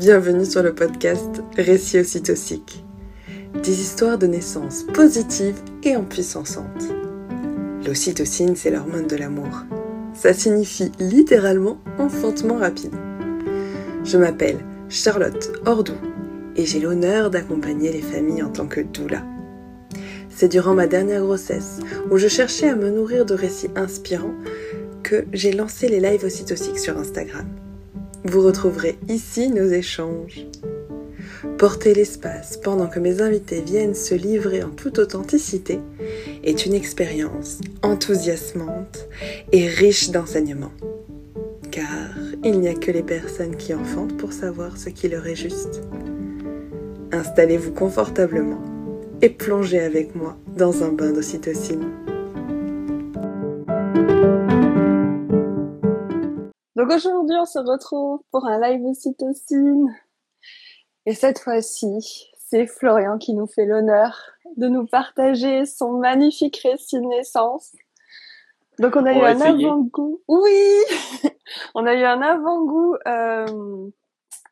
Bienvenue sur le podcast Récits ocytociques. Des histoires de naissance positives et empuissançantes. L'ocytocine, c'est l'hormone de l'amour. Ça signifie littéralement enfantement rapide. Je m'appelle Charlotte Ordou et j'ai l'honneur d'accompagner les familles en tant que doula. C'est durant ma dernière grossesse, où je cherchais à me nourrir de récits inspirants, que j'ai lancé les lives ocytociques sur Instagram. Vous retrouverez ici nos échanges. Porter l'espace pendant que mes invités viennent se livrer en toute authenticité est une expérience enthousiasmante et riche d'enseignements. Car il n'y a que les personnes qui enfantent pour savoir ce qui leur est juste. Installez-vous confortablement et plongez avec moi dans un bain d'ocytocine. Donc aujourd'hui, on se retrouve pour un live ocytocine. Et cette fois-ci, c'est Florian qui nous fait l'honneur de nous partager son magnifique récit de naissance. Donc on a eu un avant-goût. Oui, on a eu un avant-goût euh,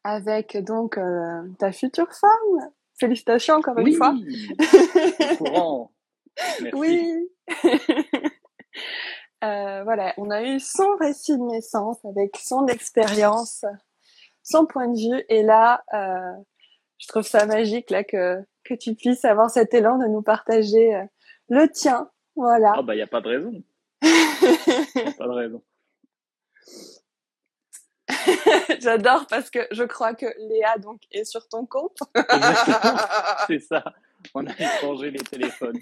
avec donc euh, ta future femme. Félicitations encore une fois. Merci. Oui. Euh, voilà, on a eu son récit de naissance avec son expérience, son point de vue. Et là, euh, je trouve ça magique là que que tu puisses avoir cet élan de nous partager euh, le tien. Voilà. Ah bah il y a pas de raison. a pas de raison. J'adore parce que je crois que Léa donc est sur ton compte. C'est ça. On a changé les téléphones.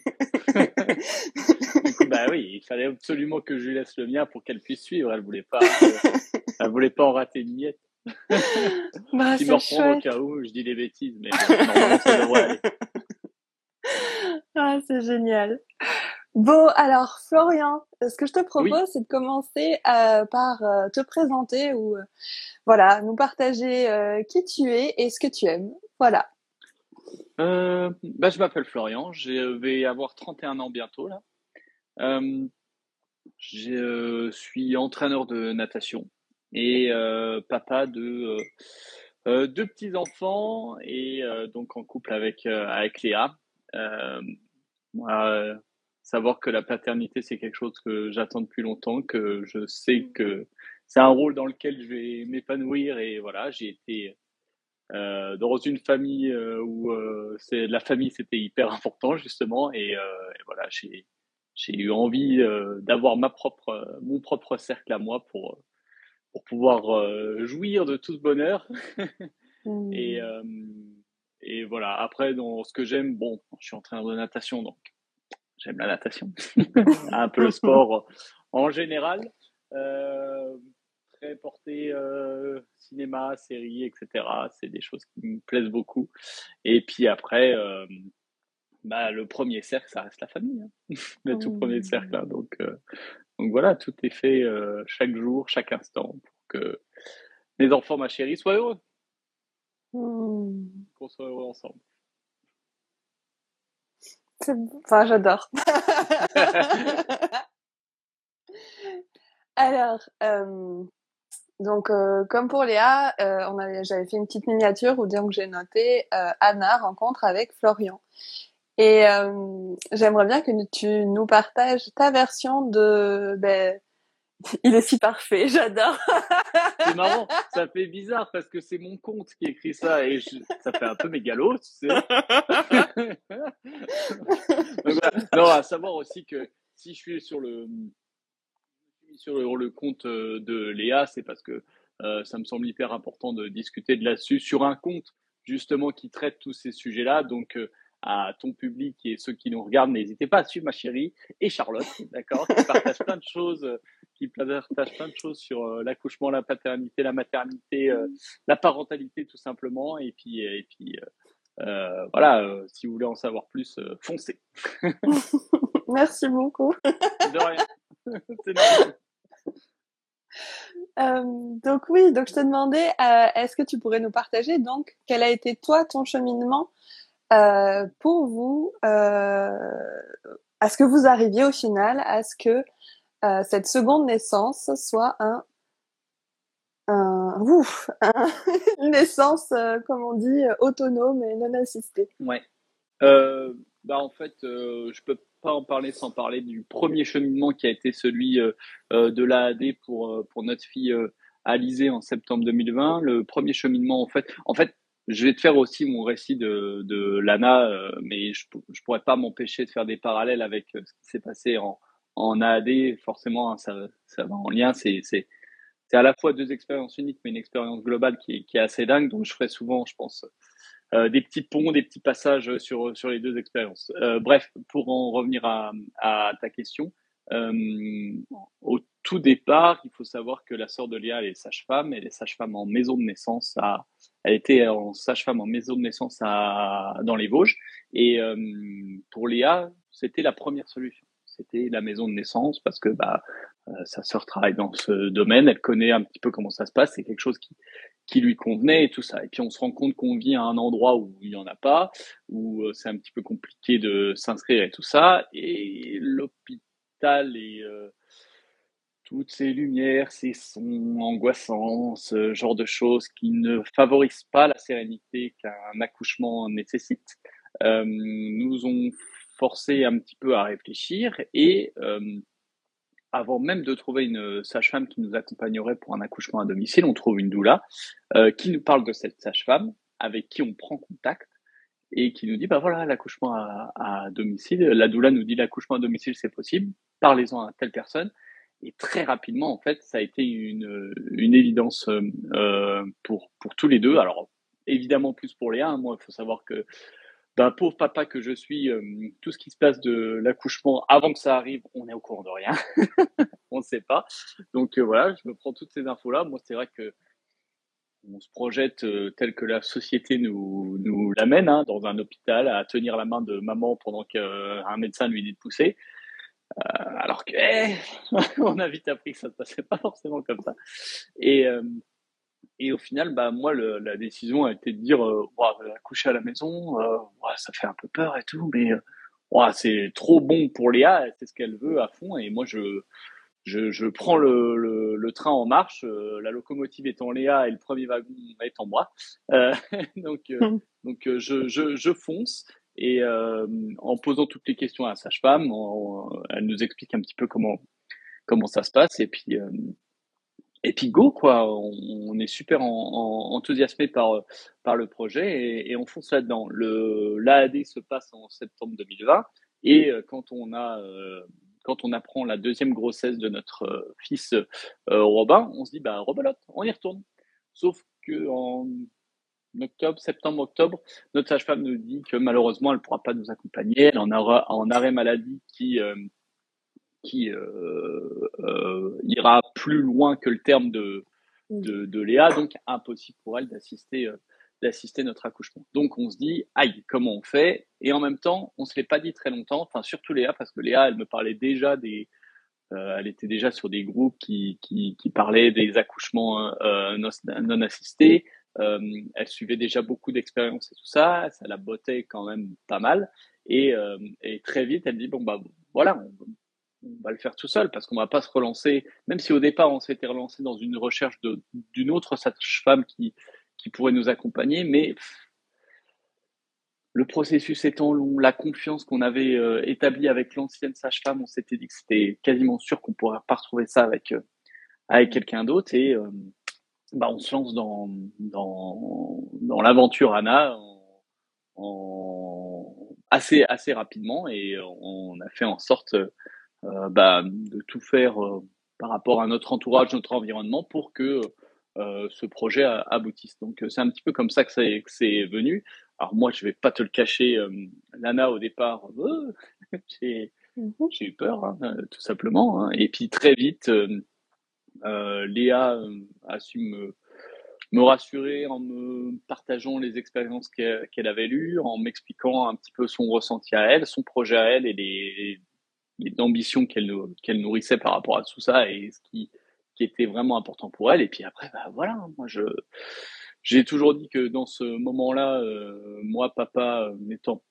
Bah oui, il fallait absolument que je lui laisse le mien pour qu'elle puisse suivre. Elle voulait pas, euh, elle voulait pas en rater une miette. Bah, tu me reprends au cas où je dis des bêtises, mais normalement ça devrait aller. Ah, c'est génial. Bon, alors Florian, ce que je te propose, c'est de commencer euh, par euh, te présenter ou euh, voilà, nous partager qui tu es et ce que tu aimes. Voilà. Bah, je m'appelle Florian, je vais avoir 31 ans bientôt là. Euh, je suis entraîneur de natation et euh, papa de euh, deux petits enfants et donc en couple avec avec Léa. moi, savoir que la paternité c'est quelque chose que j'attends depuis longtemps, que je sais que c'est un rôle dans lequel je vais m'épanouir et voilà, j'ai été euh, dans une famille euh, où euh, c'est la famille c'était hyper important justement et, et voilà j'ai j'ai eu envie d'avoir ma propre mon propre cercle à moi pour pour pouvoir jouir de tout ce bonheur mmh. et et voilà après dans ce que j'aime bon je suis entraîneur de natation donc j'aime la natation un peu le sport en général euh, très porté euh, cinéma, série, etc. C'est des choses qui me plaisent beaucoup. Et puis après, euh, bah, le premier cercle, ça reste la famille. Hein. le tout premier cercle. Hein. Donc, euh, donc voilà, tout est fait euh, chaque jour, chaque instant pour que mes enfants, ma chérie, soient heureux. Mmh. Qu'on soit heureux ensemble. Enfin, j'adore. Alors, euh, donc, euh, comme pour Léa, euh, on avait, j'avais fait une petite miniature où donc j'ai noté Anna rencontre avec Florian. Et euh, j'aimerais bien que tu nous partages ta version de. Ben, il est si parfait, j'adore. c'est marrant, ça fait bizarre parce que c'est mon compte qui écrit ça et je, ça fait un peu mégalo, tu sais. Non, à savoir aussi que si je suis sur le sur le compte euh, de Léa, c'est parce que euh, ça me semble hyper important de discuter de là-dessus sur un compte justement qui traite tous ces sujets-là. Donc euh, à ton public et ceux qui nous regardent, n'hésitez pas à suivre ma chérie et Charlotte, d'accord, qui partagent plein de choses, qui partagent plein de choses sur l'accouchement, la paternité, la maternité, la parentalité tout simplement. Et puis et puis euh, voilà, si vous voulez en savoir plus, foncez. Merci beaucoup. De rien. Euh, donc oui, donc je te demandais, euh, est-ce que tu pourrais nous partager donc quel a été toi ton cheminement euh, pour vous, euh, à ce que vous arriviez au final à ce que euh, cette seconde naissance soit un un, ouf, une naissance, comme on dit, autonome et non assistée? Ouais. bah en fait, je peux en parler sans parler du premier cheminement qui a été celui de l'AAD pour pour notre fille Alizée en septembre 2020. Le premier cheminement, en fait, en fait, je vais te faire aussi mon récit de, de Lana, euh, mais je, je pourrais pas m'empêcher de faire des parallèles avec euh, ce qui s'est passé en, en AAD. Forcément, hein, ça, ça va en lien. C'est à la fois deux expériences uniques, mais une expérience globale qui est, qui est assez dingue. Donc, je ferai souvent, je pense, euh, des petits ponts, des petits passages sur, sur les deux expériences. Euh, bref, pour en revenir à, à ta question, euh, au tout départ, il faut savoir que la sœur de Léa, elle est sage-femme, elle est sage-femme en maison de naissance à, elle était en sage-femme en maison de naissance à, dans les Vosges. Et euh, pour Léa, c'était la première solution. C'était la maison de naissance parce que bah, euh, sa sœur travaille dans ce domaine, elle connaît un petit peu comment ça se passe, c'est quelque chose qui, qui lui convenait et tout ça. Et puis on se rend compte qu'on vit à un endroit où il n'y en a pas, où c'est un petit peu compliqué de s'inscrire et tout ça. Et l'hôpital et euh, toutes ces lumières, ces sons angoissants, ce genre de choses qui ne favorisent pas la sérénité qu'un accouchement nécessite, euh, nous ont forcé un petit peu à réfléchir et euh, avant même de trouver une sage-femme qui nous accompagnerait pour un accouchement à domicile, on trouve une doula qui nous parle de cette sage-femme avec qui on prend contact et qui nous dit bah voilà l'accouchement à, à, domicile la doula nous dit l'accouchement à domicile c'est possible parlez-en à telle personne et très rapidement en fait ça a été une, une évidence euh, pour pour tous les deux alors évidemment plus pour Léa hein. moi il faut savoir que bah, pauvre papa que je suis, euh, tout ce qui se passe de l'accouchement avant que ça arrive, on est au courant de rien. on ne sait pas. Donc euh, voilà, je me prends toutes ces infos-là. Moi, c'est vrai que on se projette euh, tel que la société nous, nous l'amène, hein, dans un hôpital, à tenir la main de maman pendant qu'un euh, médecin lui dit de pousser. Euh, alors que, eh, on a vite appris que ça ne se passait pas forcément comme ça. Et, euh, et au final, bah, moi, le, la décision a été de dire, euh, coucher à la maison, ça fait un peu peur et tout, mais c'est trop bon pour Léa, c'est ce qu'elle veut à fond. Et moi, je, je, je prends le, le, le, train en marche, euh, la locomotive en Léa et le premier wagon est en moi. Donc, hmm. donc je, je, je, fonce et en posant toutes les questions à la sage-femme, elle nous explique un petit peu comment comment ça se passe et puis et puis go quoi. On, est super en, en, enthousiasmé par par le projet et, on fonce là-dedans. Le l'AAD se passe en septembre 2020 et quand on a quand on apprend la deuxième grossesse de notre euh, fils euh, Robin, on se dit bah rebelote, on y retourne. Sauf que en octobre, septembre, octobre, notre sage-femme nous dit que malheureusement elle ne pourra pas nous accompagner, elle en aura en arrêt maladie qui euh, qui ira plus loin que le terme de, de, de Léa, donc impossible pour elle d'assister d'assister notre accouchement. Donc on se dit, aïe, comment on fait? Et en même temps, on se l'est pas dit très longtemps, enfin surtout Léa, parce que Léa, elle me parlait déjà des... Euh, elle était déjà sur des groupes qui, qui, qui parlaient des accouchements euh, non, non, assistés. Euh, elle suivait déjà beaucoup d'expériences et tout ça. Ça la bottait quand même pas mal. Et, euh, très vite, elle dit, bon, bah voilà, on, va le faire tout seul parce qu'on va pas se relancer, même si au départ on s'était relancé dans une recherche d'une autre sage-femme qui, pourrait nous accompagner, mais le processus étant long, la confiance qu'on avait euh, établie avec l'ancienne sage-femme, on s'était dit que c'était quasiment sûr qu'on pourrait pas retrouver ça avec quelqu'un d'autre bah on se lance dans dans, dans l'aventure Anna en, en, assez assez rapidement et on a fait en sorte bah, de tout faire par rapport à notre entourage, notre environnement pour que euh, ce projet aboutisse. Donc euh, c'est un petit peu comme ça que c'est venu. Alors moi, je vais pas te le cacher, euh, Lana au départ, j'ai mhm. j'ai eu peur, hein, tout simplement. Hein. Et puis très vite, Léa a su me, rassurer en me partageant les expériences qu'elle avait lues, en m'expliquant un petit peu son ressenti à elle, son projet à elle et les, ambitions qu'elle nourrissait par rapport à tout ça et ce qui était vraiment important pour elle. Et puis après, bah voilà, moi je j'ai toujours dit que dans ce moment-là, euh, moi, papa, euh, n'étant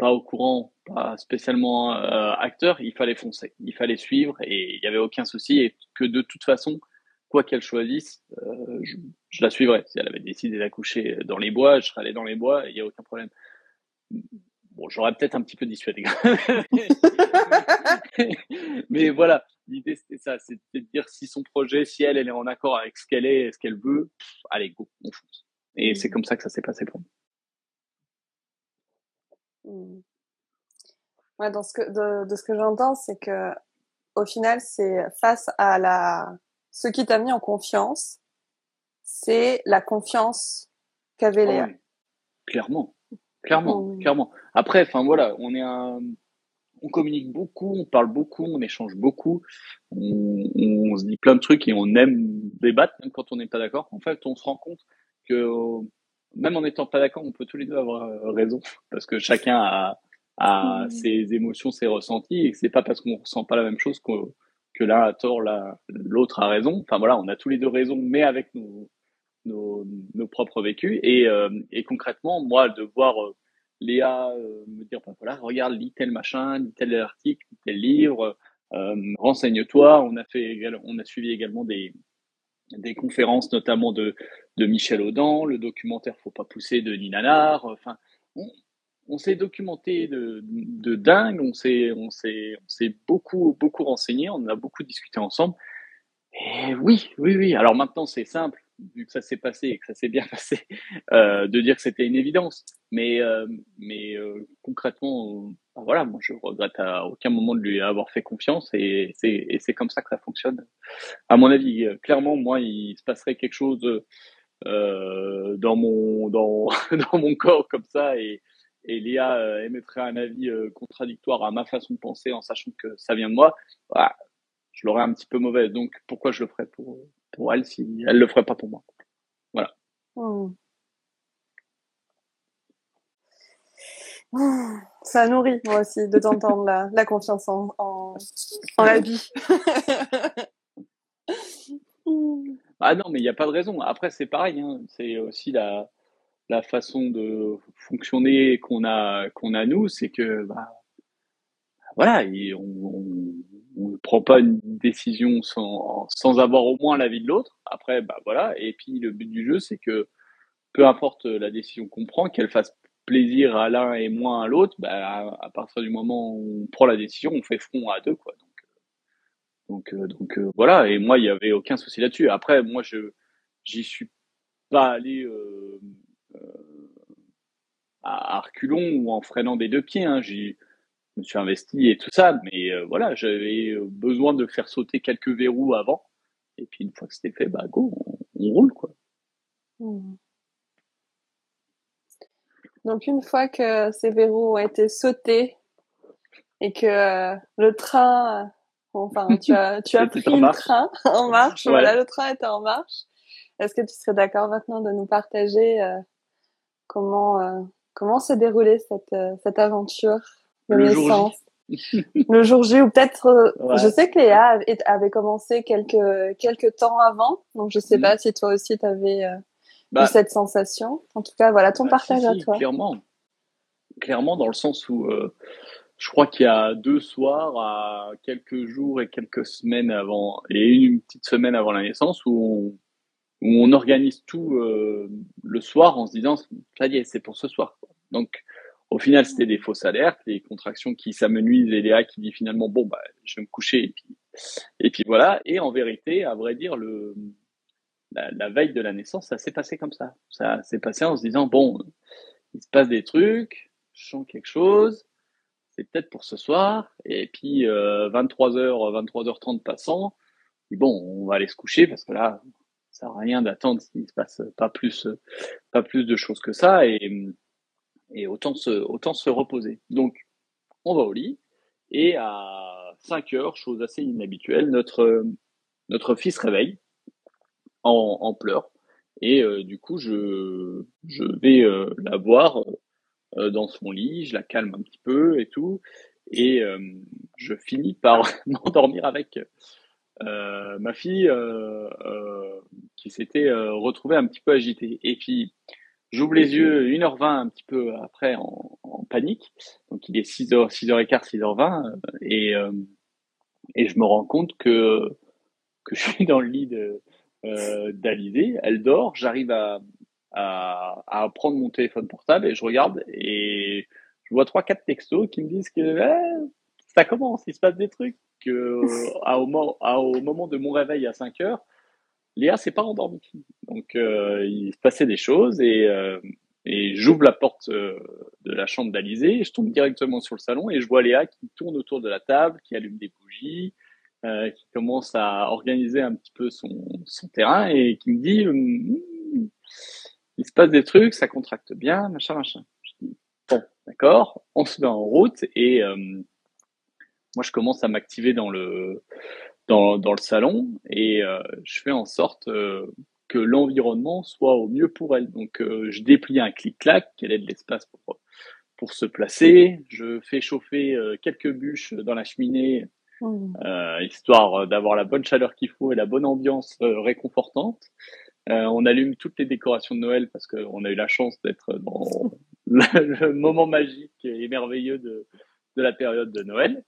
pas au courant, pas spécialement euh, acteur, il fallait foncer, il fallait suivre et il n'y avait aucun souci et que de toute façon, quoi qu'elle choisisse, je, je, la suivrais. Si elle avait décidé d'accoucher dans les bois, je serais allé dans les bois, il n'y a aucun problème. Bon, j'aurais peut-être un petit peu dissuadé. mais voilà, l'idée c'était ça, c'est de dire si son projet, si elle, elle est en accord avec ce qu'elle est, ce qu'elle veut, allez, go, on fonce. Et c'est comme ça que ça s'est passé pour moi. Mmh. Ouais, dans ce que, de, de ce que j'entends, c'est que au final, c'est face à la, ce qui t'a mis en confiance, c'est la confiance qu'avait ah Léa. Clairement, clairement, clairement. Après, enfin voilà, on est un, on communique beaucoup, on parle beaucoup, on échange beaucoup, on, on, se dit plein de trucs et on aime débattre même quand on n'est pas d'accord. En fait, on se rend compte que même en n'étant pas d'accord, on peut tous les deux avoir euh, raison parce que chacun a, a mmh. ses émotions, ses ressentis et c'est pas parce qu'on ressent pas la même chose que, que l'un a tort, l'autre a raison. Enfin voilà, on a tous les deux raison, mais avec nos, nos, nos propres vécus. Et, euh, et concrètement, moi, de voir euh, Léa euh, me dire, ben voilà, regarde, lis tel machin, lis tel article, lis tel livre, euh, renseigne-toi. On a fait, on a suivi également des, des conférences, notamment de, de Michel Audin, le documentaire Faut pas pousser de Nina Enfin, on, on s'est documenté de, de dingue, on s'est, on s'est, on s'est beaucoup, beaucoup renseigné, on a beaucoup discuté ensemble. Et oui, oui, oui. Alors maintenant, c'est simple vu que ça s'est passé et que ça s'est bien passé, euh, de dire que c'était une évidence. Mais, euh, mais euh, concrètement, euh, voilà, moi je regrette à aucun moment de lui avoir fait confiance et c'est, comme ça que ça fonctionne. À mon avis, clairement, moi, il se passerait quelque chose euh, dans mon dans dans mon corps comme ça et et Léa émettrait un avis contradictoire à ma façon de penser en sachant que ça vient de moi. Voilà, je l'aurais un petit peu mauvaise. Donc pourquoi je le ferais pour pour elle si elle le ferait pas pour moi. Voilà. Hmm. Ça nourrit moi aussi de t'entendre la, la, confiance en, en, la vie. ah non, mais il n'y a pas de raison. Après, c'est pareil. Hein. C'est aussi la, la façon de fonctionner qu'on a qu'on a nous, c'est que bah, voilà, on, on ne prend pas une décision sans, sans avoir au moins l'avis de l'autre. Après, bah voilà. Et puis le but du jeu, c'est que peu importe la décision qu'on prend, qu'elle fasse plaisir à l'un et moins à l'autre, bah, à, partir du moment où on prend la décision, on fait front à deux, quoi. Donc, donc, euh, donc euh, voilà. Et moi, il n'y avait aucun souci là-dessus. Après, moi, je j'y suis pas allé euh, à, reculons ou en freinant des deux pieds. Hein. J'ai me suis investi et tout ça, mais euh, voilà, j'avais euh, besoin de faire sauter quelques verrous avant. Et puis une fois que c'était fait, bah go, on, roule quoi. Hmm. Donc une fois que ces verrous ont été sautés et que euh, le train, enfin tu as, tu as pris le train en marche, voilà, le train était en marche. Est-ce que tu serais d'accord maintenant de nous partager comment comment s'est déroulée cette cette aventure? Le jour le jour J ou peut-être euh, je sais que Léa avait commencé quelques quelques temps avant. Donc je sais mm. pas si toi aussi tu avais euh, eu bah. cette sensation. En tout cas voilà ton bah, partage à toi. clairement. Clairement dans le sens où euh, je crois qu'il y a deux soirs à quelques jours et quelques semaines avant et une petite semaine avant la naissance où on, où on organise tout le soir en se disant ça y est c'est pour ce soir donc au final, c'était des fausses alertes, les contractions qui s'amenuisent et Léa qui dit finalement bon bah je vais me coucher et puis et puis voilà. Et en vérité, à vrai dire, le la, veille de la naissance, ça s'est passé comme ça. Ça s'est passé en se disant bon, il se passe des trucs, je sens quelque chose, c'est peut-être pour ce soir. Et puis 23h, 23h30 passant, bon, on va aller se coucher parce que là, ça à rien d'attendre s'il se passe pas plus pas plus de choses que ça et et autant se, autant se reposer. Donc, on va au lit et à 5 heures, chose assez inhabituelle, notre, notre fils réveille en, en pleurs et euh, du coup, je, je vais euh, la voir euh, dans son lit, je la calme un petit peu et tout et je finis par m'endormir avec ma fille qui s'était retrouvée un petit peu agitée. Et puis, J'ouvre les yeux 1h20 un petit peu après en, en panique. Donc il est 6h, 6h15, 6h20 et, euh, et je me rends compte que, que je suis dans le lit de, d'Alizé. Elle dort, j'arrive à, à, à, prendre mon téléphone portable et je regarde et je vois trois quatre textos qui me disent que eh, ça commence, il se passe des trucs. Que, à, au, au, moment de mon réveil à 5 heures, Léa s'est pas endormie. Donc euh, il se passait des choses et, euh, et j'ouvre la porte euh, de la chambre d'Alizé, je tombe directement sur le salon et je vois Léa qui tourne autour de la table, qui allume des bougies, euh, qui commence à organiser un petit peu son, son terrain et qui me dit hum, il se passe des trucs, ça contracte bien, machin, machin. Je dis, bon, d'accord, on se met en route et moi je commence à m'activer dans le dans, dans, le salon et euh, je fais en sorte euh, que l'environnement soit au mieux pour elle. Donc euh, je déplie un clic-clac, qu'elle ait de l'espace pour pour se placer. Je fais chauffer quelques bûches dans la cheminée, mmh. histoire d'avoir la bonne chaleur qu'il faut et la bonne ambiance réconfortante. On allume toutes les décorations de Noël parce qu'on a eu la chance d'être dans le moment magique et merveilleux de, de la période de Noël.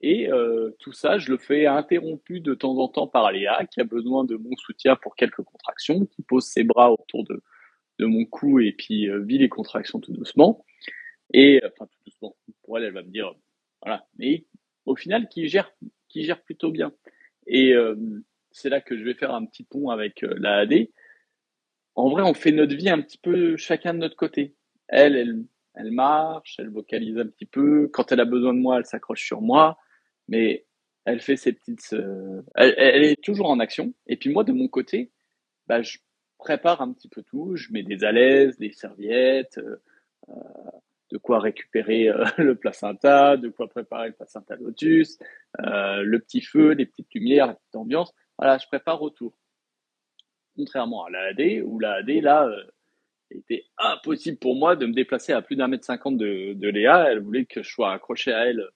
Et euh, tout ça, je le fais interrompu de temps en temps par Léa, qui a besoin de mon soutien pour quelques contractions, qui pose ses bras autour de, de mon cou et puis euh, vit les contractions tout doucement. Et enfin tout doucement, pour elle, elle va me dire voilà. Mais au final, qui gère, qui gère plutôt bien. Et euh, c'est là que je vais faire un petit pont avec euh, la AD. En vrai, on fait notre vie un petit peu chacun de notre côté. Elle, elle, elle marche, elle vocalise un petit peu. Quand elle a besoin de moi, elle s'accroche sur moi. Mais elle fait ses petites. Euh, elle, est toujours en action. Et puis moi, de mon côté, bah, je prépare un petit peu tout. Je mets des alaises, des serviettes, euh, euh de quoi récupérer euh, le placenta, de quoi préparer le placenta lotus, le petit feu, les petites lumières, la petite ambiance. Voilà, je prépare autour. Contrairement à la AD, où la AD, là, était impossible pour moi de me déplacer à plus d'un mètre cinquante de, Léa. Elle voulait que je sois accroché à elle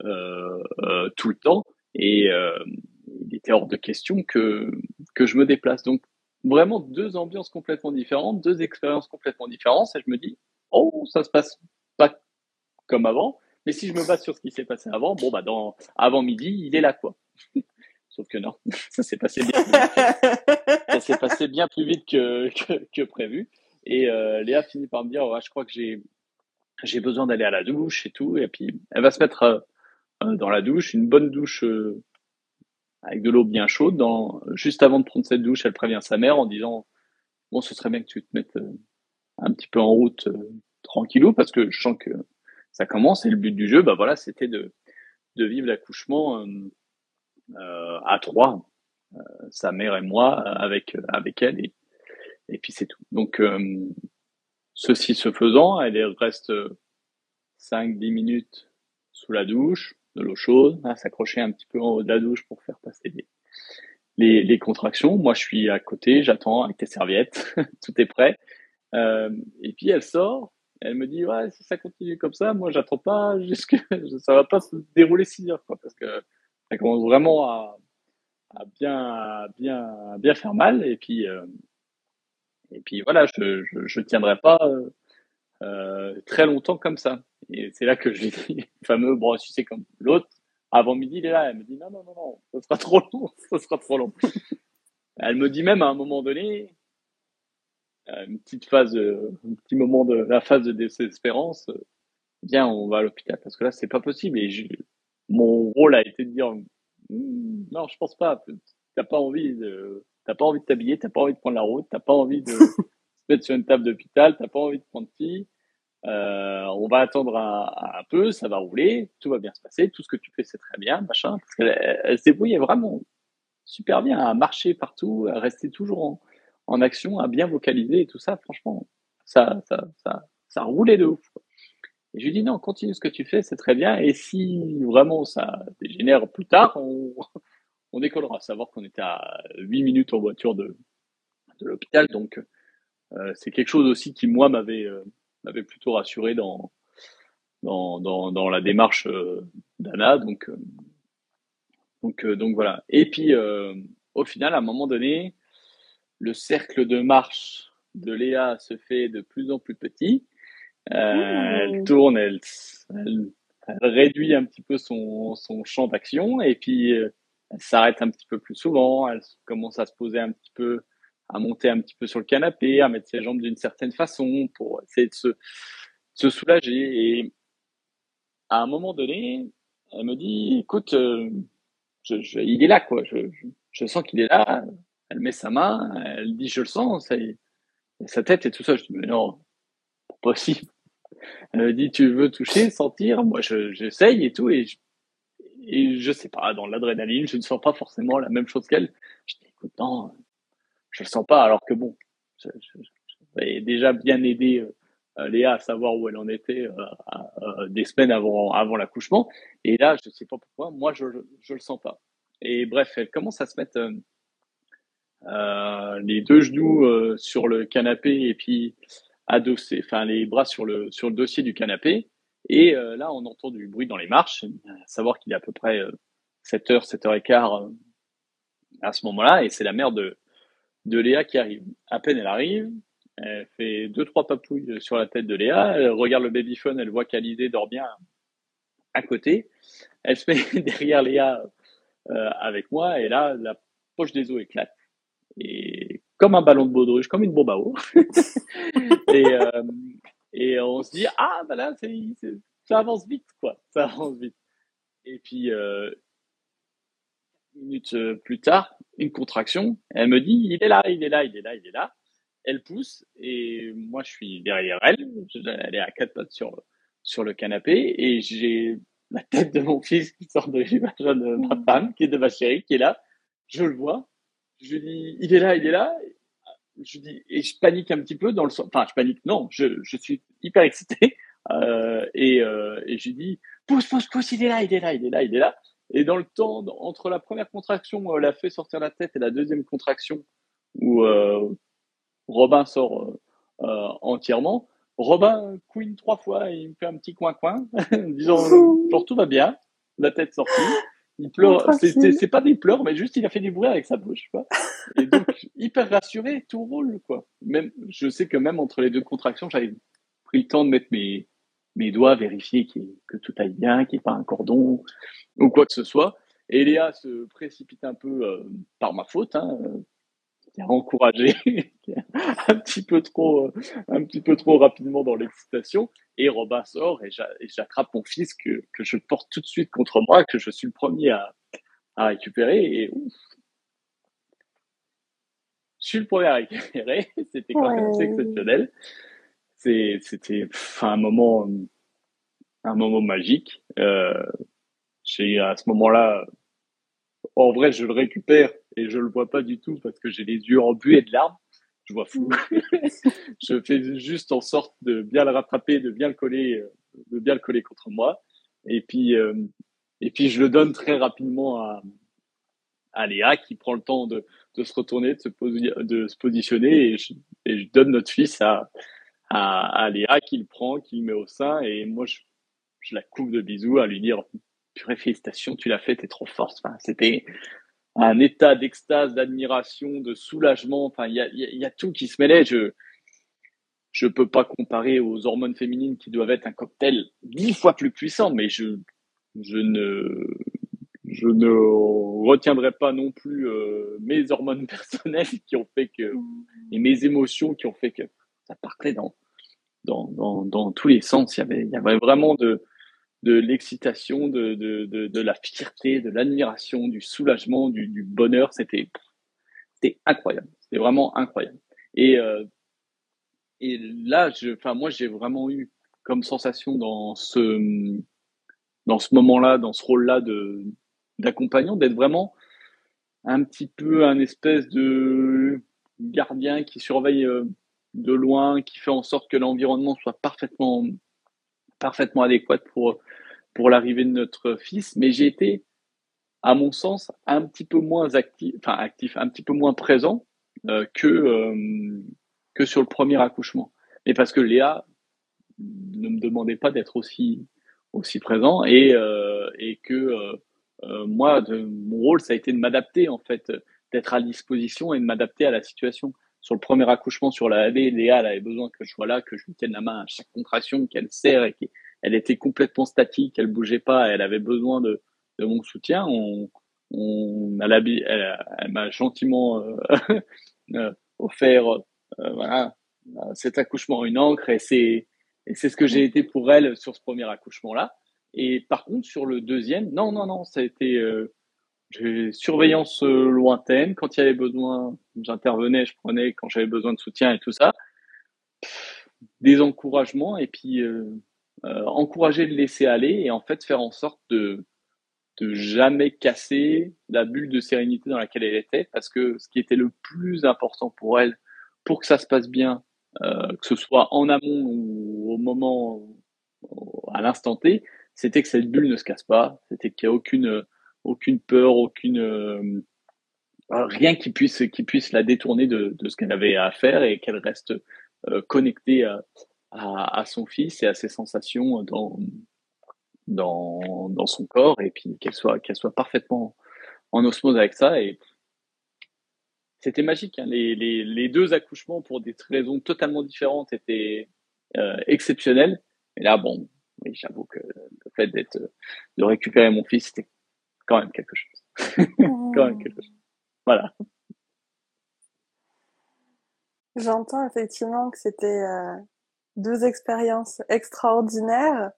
tout le temps. Et euh, il était hors de question que, que je me déplace. Donc, vraiment deux ambiances complètement différentes, deux expériences complètement différentes. Et je me dis, oh, ça se passe pas comme avant. Mais si je me base sur ce qui s'est passé avant, bon, bah, dans, avant midi, il est là, quoi. Sauf que non, ça s'est passé bien. ça s'est passé bien plus vite que, que, que prévu. Et euh, Léa finit par me dire, je crois que j'ai j'ai besoin d'aller à la douche et tout. Et puis elle va se mettre euh, euh, dans la douche, une bonne douche euh, avec de l'eau bien chaude. Juste avant de prendre cette douche, elle prévient sa mère en disant, bon, ce serait bien que tu te mettes un petit peu en route tranquillou parce que je sens que ça commence et le but du jeu, bah voilà, c'était de vivre l'accouchement euh, à trois, euh, sa mère et moi, avec avec elle, et, et puis c'est tout. Donc euh, ceci se faisant, elle reste 5-10 minutes sous la douche, de l'eau chaude, à s'accrocher un petit peu en haut de la douche pour faire passer les, les, les contractions. Moi, je suis à côté, j'attends avec tes serviettes, tout est prêt. Euh, et puis elle sort, elle me dit ouais si ça continue comme ça, moi j'attends pas jusque ça va pas se dérouler si dur quoi parce que ça commence vraiment à, à bien, bien, bien faire mal. Et puis, euh, et puis voilà, je, je, je tiendrai pas euh, euh, très longtemps comme ça. Et c'est là que je lui dis, le fameux, bon, tu sais, comme l'autre, avant midi, il est là. Elle me dit, non, non, non, non, ça sera trop long, ça sera trop long. Elle me dit même à un moment donné, euh, une petite phase, un petit moment de la phase de désespérance, bien, on va à l'hôpital parce que là, c'est pas possible. Et je, mon rôle a été de dire hmm, non, je pense pas. T'as pas envie de, t'as pas envie de t'habiller, t'as pas envie de prendre la route, t'as pas envie de se mettre sur une table d'hôpital, t'as pas envie de prendre fille. Euh, on va attendre un, peu, ça va rouler, tout va bien se passer, tout ce que tu fais c'est très bien, machin. Parce qu'elle elle, débrouillait vraiment super bien à marcher partout, à rester toujours en, action, à bien vocaliser et tout ça. Franchement, ça, ça, ça, ça roulait de ouf. Et je lui dis non, continue ce que tu fais, c'est très bien. Et si vraiment ça dégénère plus tard, on, on décollera. Savoir qu'on était à 8 minutes en voiture de, de l'hôpital. Donc, c'est quelque chose aussi qui, moi, m'avait euh, m'avait plutôt rassuré dans, dans, dans, dans la démarche euh, d'Anna. Donc, euh, donc, euh, donc voilà. Et puis, au final, à un moment donné, le cercle de marche de Léa se fait de plus en plus petit. Euh, elle tourne, elle, elle, elle, réduit un petit peu son, son champ d'action et puis euh, elle s'arrête un petit peu plus souvent, elle commence à se poser un petit peu, à monter un petit peu sur le canapé, à mettre ses jambes d'une certaine façon pour essayer de se, se soulager. Et à un moment donné, elle me dit, écoute, euh, je, je, il est là, quoi. Je, je, sens qu'il est là. Elle met sa main, elle dit, je le sens, ça y sa tête et tout ça. Je dis, mais non, pas possible. Elle me dit, tu veux toucher, sentir? Moi, j'essaye et tout. Et je, et je sais pas, dans l'adrénaline, je ne sens pas forcément la même chose qu'elle. Je dis, écoute, non, je le sens pas. Alors que bon, j'avais déjà bien aidé euh, Léa à savoir où elle en était euh, euh, des semaines avant, avant l'accouchement. Et là, je sais pas pourquoi, moi, je, je le sens pas. Et bref, elle commence à se mettre euh, les deux genoux euh, sur le canapé et puis adossé, enfin les bras sur le sur le dossier du canapé. Et euh, là, on entend du bruit dans les marches, à savoir qu'il est à peu près 7h, 7h15 à ce moment-là, et c'est la mère de, de Léa qui arrive. À peine elle arrive, elle fait deux, trois papouilles sur la tête de Léa, elle regarde le babyphone, elle voit qu'Alizé dort bien à côté, elle se met derrière Léa euh, avec moi, et là, la poche des os éclate et comme un ballon de baudruche, comme une bombe à eau. et, euh, et on se dit ah bah là ça avance vite quoi, ça avance vite. Et puis euh, minutes euh, plus tard, une contraction. Elle me dit il est là, il est là, il est là, il est là. Elle pousse et moi je suis derrière elle. Elle est à quatre pattes sur sur le canapé et j'ai la tête de mon fils qui sort de, de ma femme, qui est de ma chérie, qui est là. Je le vois je dis, il est là, il est là. Je dis, et je panique un petit peu dans le sens, enfin, je panique, non, je, je suis hyper excité. Euh, et, euh, et je dis, pousse, pousse, pousse, il est là, il est là, il est là, il est là. Et dans le temps, entre la première contraction où elle a fait sortir la tête et la deuxième contraction où euh, Robin sort euh, euh entièrement, Robin couine trois fois et il me fait un petit coin-coin, disant, genre tout va bien, la tête sortie. Il pleure. C'est pas des pleurs, mais juste il a fait du bruit avec sa bouche. Quoi. Et donc hyper rassuré, tout roule quoi. Même, je sais que même entre les deux contractions, j'avais pris le temps de mettre mes mes doigts, vérifier que tout aille bien, qu'il n'y ait pas un cordon ou quoi que ce soit. Et Léa se précipite un peu euh, par ma faute, hein, qui a encouragé un petit peu trop, un petit peu trop rapidement dans l'excitation. Et Robin sort et j'attrape mon fils que, que je porte tout de suite contre moi, que je suis le premier à, à récupérer. Et ouf, je suis le premier à récupérer. C'était quand même exceptionnel. C'était un moment, un moment magique. Euh, j'ai à ce moment-là, en vrai, je le récupère et je le vois pas du tout parce que j'ai les yeux embués de larmes. Je vois fou. je fais juste en sorte de bien le rattraper, de bien le coller, euh, de bien le coller contre moi. Et puis, euh, et puis je le donne très rapidement à, à Léa qui prend le temps de, de se retourner, de se, de se positionner et je, et je, donne notre fils à, à, à Léa qui le prend, qui le met au sein et moi je, je la coupe de bisous à lui dire purée félicitations, tu l'as fait, t'es trop forte. Enfin, c'était un état d'extase, d'admiration, de soulagement. Enfin, il y a, y a, tout qui se mêlait. Je je peux pas comparer aux hormones féminines qui doivent être un cocktail dix fois plus puissant, mais je je ne je ne retiendrai pas non plus euh, mes hormones personnelles qui ont fait que et mes émotions qui ont fait que ça partait dans dans tous les sens. Il y avait vraiment de l'excitation, de, la fierté, de l'admiration, du soulagement, du, bonheur. C'était incroyable. C'était vraiment incroyable. Et, euh, là, je, moi, j'ai vraiment eu comme sensation dans ce, moment-là, dans ce rôle-là d'accompagnant, d'être vraiment un petit peu un espèce de gardien qui surveille euh, de loin, qui fait en sorte que l'environnement soit parfaitement parfaitement adéquate pour, pour l'arrivée de notre fils, mais j'ai été, à mon sens, un petit peu moins actif, enfin actif, un petit peu moins présent euh, que, euh, que sur le premier accouchement. Mais parce que Léa ne me demandait pas d'être aussi, aussi présent et, euh, et que moi, de, mon rôle, ça a été de m'adapter en fait, d'être à disposition et de m'adapter à la situation sur le premier accouchement sur la AD, Léa, elle avait besoin que je sois là, que je lui tienne la main à chaque contraction, qu'elle serre et qu'elle était complètement statique, elle bougeait pas, elle avait besoin de, de mon soutien. On, on a elle, elle m'a gentiment offert voilà cet accouchement une encre et c'est et c'est ce que j'ai été pour elle sur ce premier accouchement là. Et par contre sur le deuxième, non non non, ça a été surveillance lointaine. Quand il y avait besoin, j'intervenais, je prenais quand j'avais besoin de soutien et tout ça. Des encouragements et puis euh, euh, encourager le laisser aller et en fait faire en sorte de de jamais casser la bulle de sérénité dans laquelle elle était parce que ce qui était le plus important pour elle pour que ça se passe bien euh, que ce soit en amont ou au moment à l'instant T c'était que cette bulle ne se casse pas c'était qu'il n'y a aucune aucune peur aucune rien qui puisse qui puisse la détourner de, de ce qu'elle avait à faire et qu'elle reste connectée à, à, son fils et à ses sensations dans, dans, dans son corps et puis qu'elle soit, qu'elle soit parfaitement en osmose avec ça. Et c'était magique. Hein. Les, les, les, deux accouchements, pour des raisons totalement différentes, étaient euh, exceptionnels. Et là, bon, oui, j'avoue que le fait d'être, de récupérer mon fils, c'était quand même quelque chose. quand même quelque chose. Voilà. J'entends effectivement que c'était euh, deux expériences extraordinaires.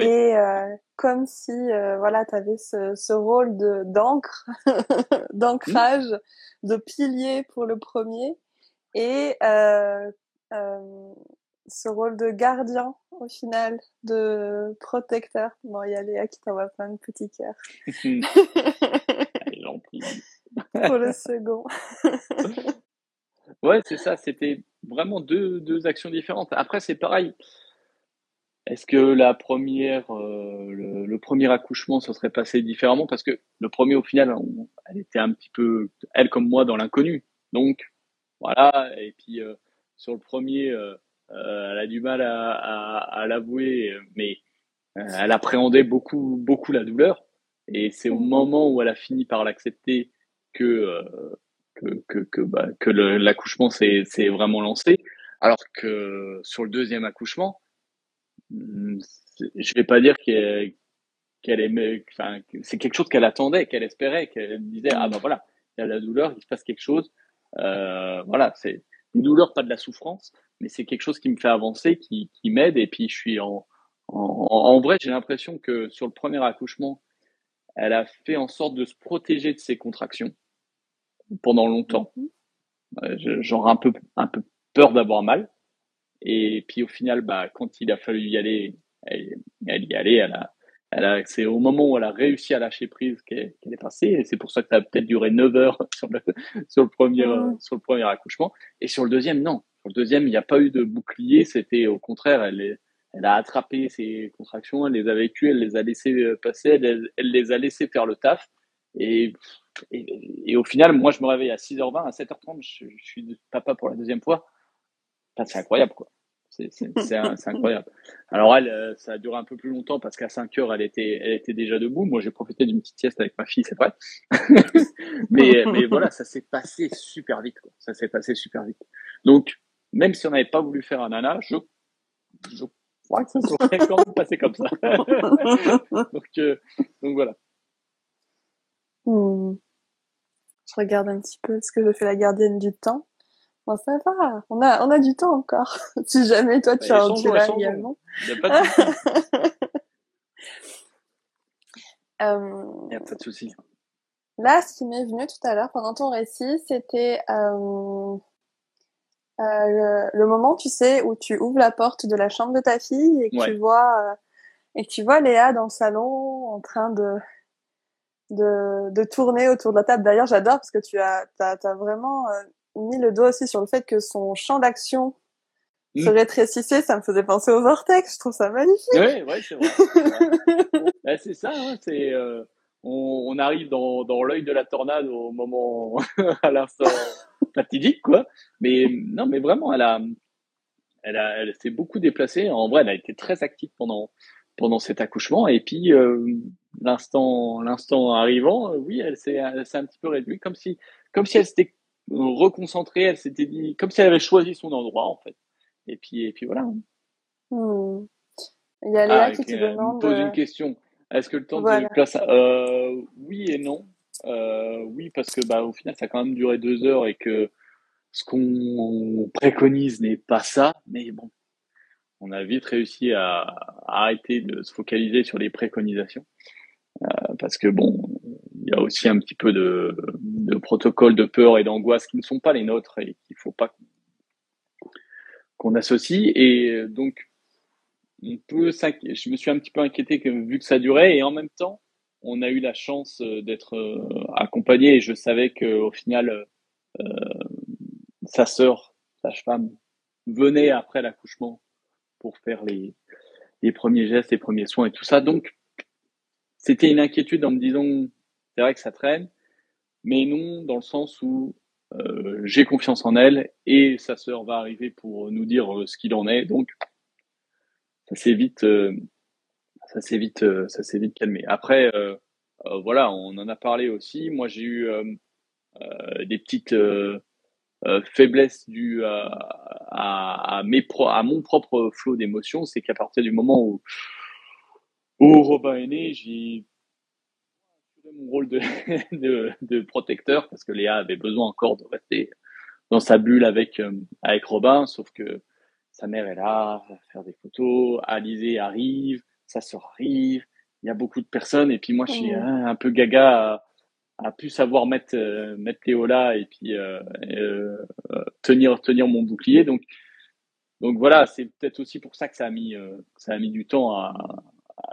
Et euh, comme si euh, voilà, tu avais ce, ce, rôle de d'encre, d'ancrage, de pilier pour le premier, et euh, euh, ce rôle de gardien au final, de protecteur. Bon, il y a Léa qui t'envoie plein de petits cœurs. pour le second. ouais, c'est ça. C'était vraiment deux, deux actions différentes. Après, c'est pareil. Est-ce que la première, euh, le, premier accouchement, se serait passé différemment? Parce que le premier, au final, elle était un petit peu, elle comme moi, dans l'inconnu. Donc, voilà. Et puis, euh, sur le premier, euh, elle a du mal à, à, à l'avouer, mais elle appréhendait beaucoup, beaucoup la douleur. Et c'est au moment où elle a fini par l'accepter que que, que, que, bah, que l'accouchement s'est vraiment lancé. Alors que sur le deuxième accouchement, hmm, je vais pas dire qu'elle qu'elle aimait, enfin, c'est quelque chose qu'elle attendait, qu'elle espérait, qu'elle disait ah ben voilà, il y a la douleur, il se passe quelque chose, euh, voilà, c'est une douleur, pas de la souffrance, mais c'est quelque chose qui me fait avancer, qui, qui m'aide, et puis je suis en, en, en vrai, j'ai l'impression que sur le premier accouchement, elle a fait en sorte de se protéger de ses contractions pendant longtemps. Mhm. J'aurais un peu, un peu peur d'avoir mal. Et puis au final, bah, quand il a fallu y aller, elle, elle y allait. Elle a, elle a, c'est au moment où elle a réussi à lâcher prise qu'elle est passée. Et c'est pour ça que ça a peut-être duré 9 heures sur le, sur le premier, sur le premier accouchement. Et sur le deuxième, non. Sur le deuxième, il n'y a pas eu de bouclier. C'était au contraire, elle, elle a attrapé ses contractions, elle les a vécues, elle les a laissées passer, elle, elle les a laissés faire le taf. Et et, au final, moi, je me réveille à 6h20, à 7h30, je, suis papa pour la deuxième fois. c'est incroyable, quoi. C'est incroyable. Alors elle, euh, ça a duré un peu plus longtemps parce qu'à 5 heures, elle était, elle était déjà debout. Moi, j'ai profité d'une petite sieste avec ma fille, c'est vrai. mais, mais voilà, ça s'est passé super vite. Quoi. Ça s'est passé super vite. Donc, même si on n'avait pas voulu faire un nana, je, je crois que ça serait quand même passé comme ça. donc, euh, donc voilà. Hmm. Je regarde un petit peu ce que je fais la gardienne du temps. Bon, ça va, on a, on a du temps encore. si jamais toi tu as un là également. Il n'y a pas de souci. Euh, Il n'y a pas de souci. Là, ce qui m'est venu tout à l'heure pendant ton récit, c'était euh, euh, le, moment, tu sais, où tu ouvres la porte de la chambre de ta fille et que tu vois et que tu vois Léa dans le salon en train de de, de tourner autour de la table. D'ailleurs, j'adore parce que tu as, as, as vraiment euh, mis le doigt aussi sur le fait que son champ d'action se mm. rétrécissait. Ça me faisait penser aux vortex. Je trouve ça magnifique. Oui, ouais, c'est vrai. ben, c'est ça. Hein, c'est euh, on, on, arrive dans, dans l'œil de la tornade au moment à l'instant fatidique, quoi. Mais non, mais vraiment, elle a, elle a, elle s'est beaucoup déplacée. En vrai, elle a été très active pendant pendant cet accouchement. Et puis, euh, l'instant, l'instant arrivant, euh, oui, elle s'est, un petit peu réduite, comme si, comme si elle s'était reconcentrée, elle s'était dit, comme si elle avait choisi son endroit, en fait. Et puis, et puis voilà. Hmm. Il y a Léa ah, qui te demande. pose une question. Est-ce que le temps de place, euh, oui et non? Oui, parce que bah, au final, ça a quand même duré deux heures et que ce qu'on préconise n'est pas ça. Mais bon, on a vite réussi à, arrêter de se focaliser sur les préconisations. Euh, parce que bon, il y a aussi un petit peu de, de protocoles de peur et d'angoisse qui ne sont pas les nôtres et qu'il faut pas qu'on associe. Et donc, on peut je me suis un petit peu inquiété que, vu que ça durait et en même temps, on a eu la chance euh, d'être euh, accompagné et je savais que au final, euh, sa sœur, sage-femme, venait après l'accouchement pour faire les, premiers gestes, les premiers soins et tout ça. Donc, c'était une inquiétude en me disant, c'est vrai que ça traîne, mais non dans le sens où euh, j'ai confiance en elle et sa sœur va arriver pour nous dire euh, ce qu'il en est. Donc, ça s'est vite, euh, ça s'est vite, euh, ça s'est vite calmé. Après, euh, voilà, on en a parlé aussi. Moi, j'ai eu des petites euh, faiblesse due à, à, à, mes pro, à mon propre flot d'émotions, c'est qu'à partir du moment où, où Robin est né, j'ai mon rôle de, de, de, protecteur parce que Léa avait besoin encore de rester dans sa bulle avec, euh, avec Robin, sauf que sa mère est là, va faire des photos, Alizé arrive, sa sœur arrive, il y a beaucoup de personnes et puis moi je suis un, un peu gaga à pu savoir mettre euh, mettre Léo là et puis euh, euh, tenir tenir mon bouclier. Donc donc voilà c'est peut-être aussi pour ça que ça a mis ça a mis du temps à, à,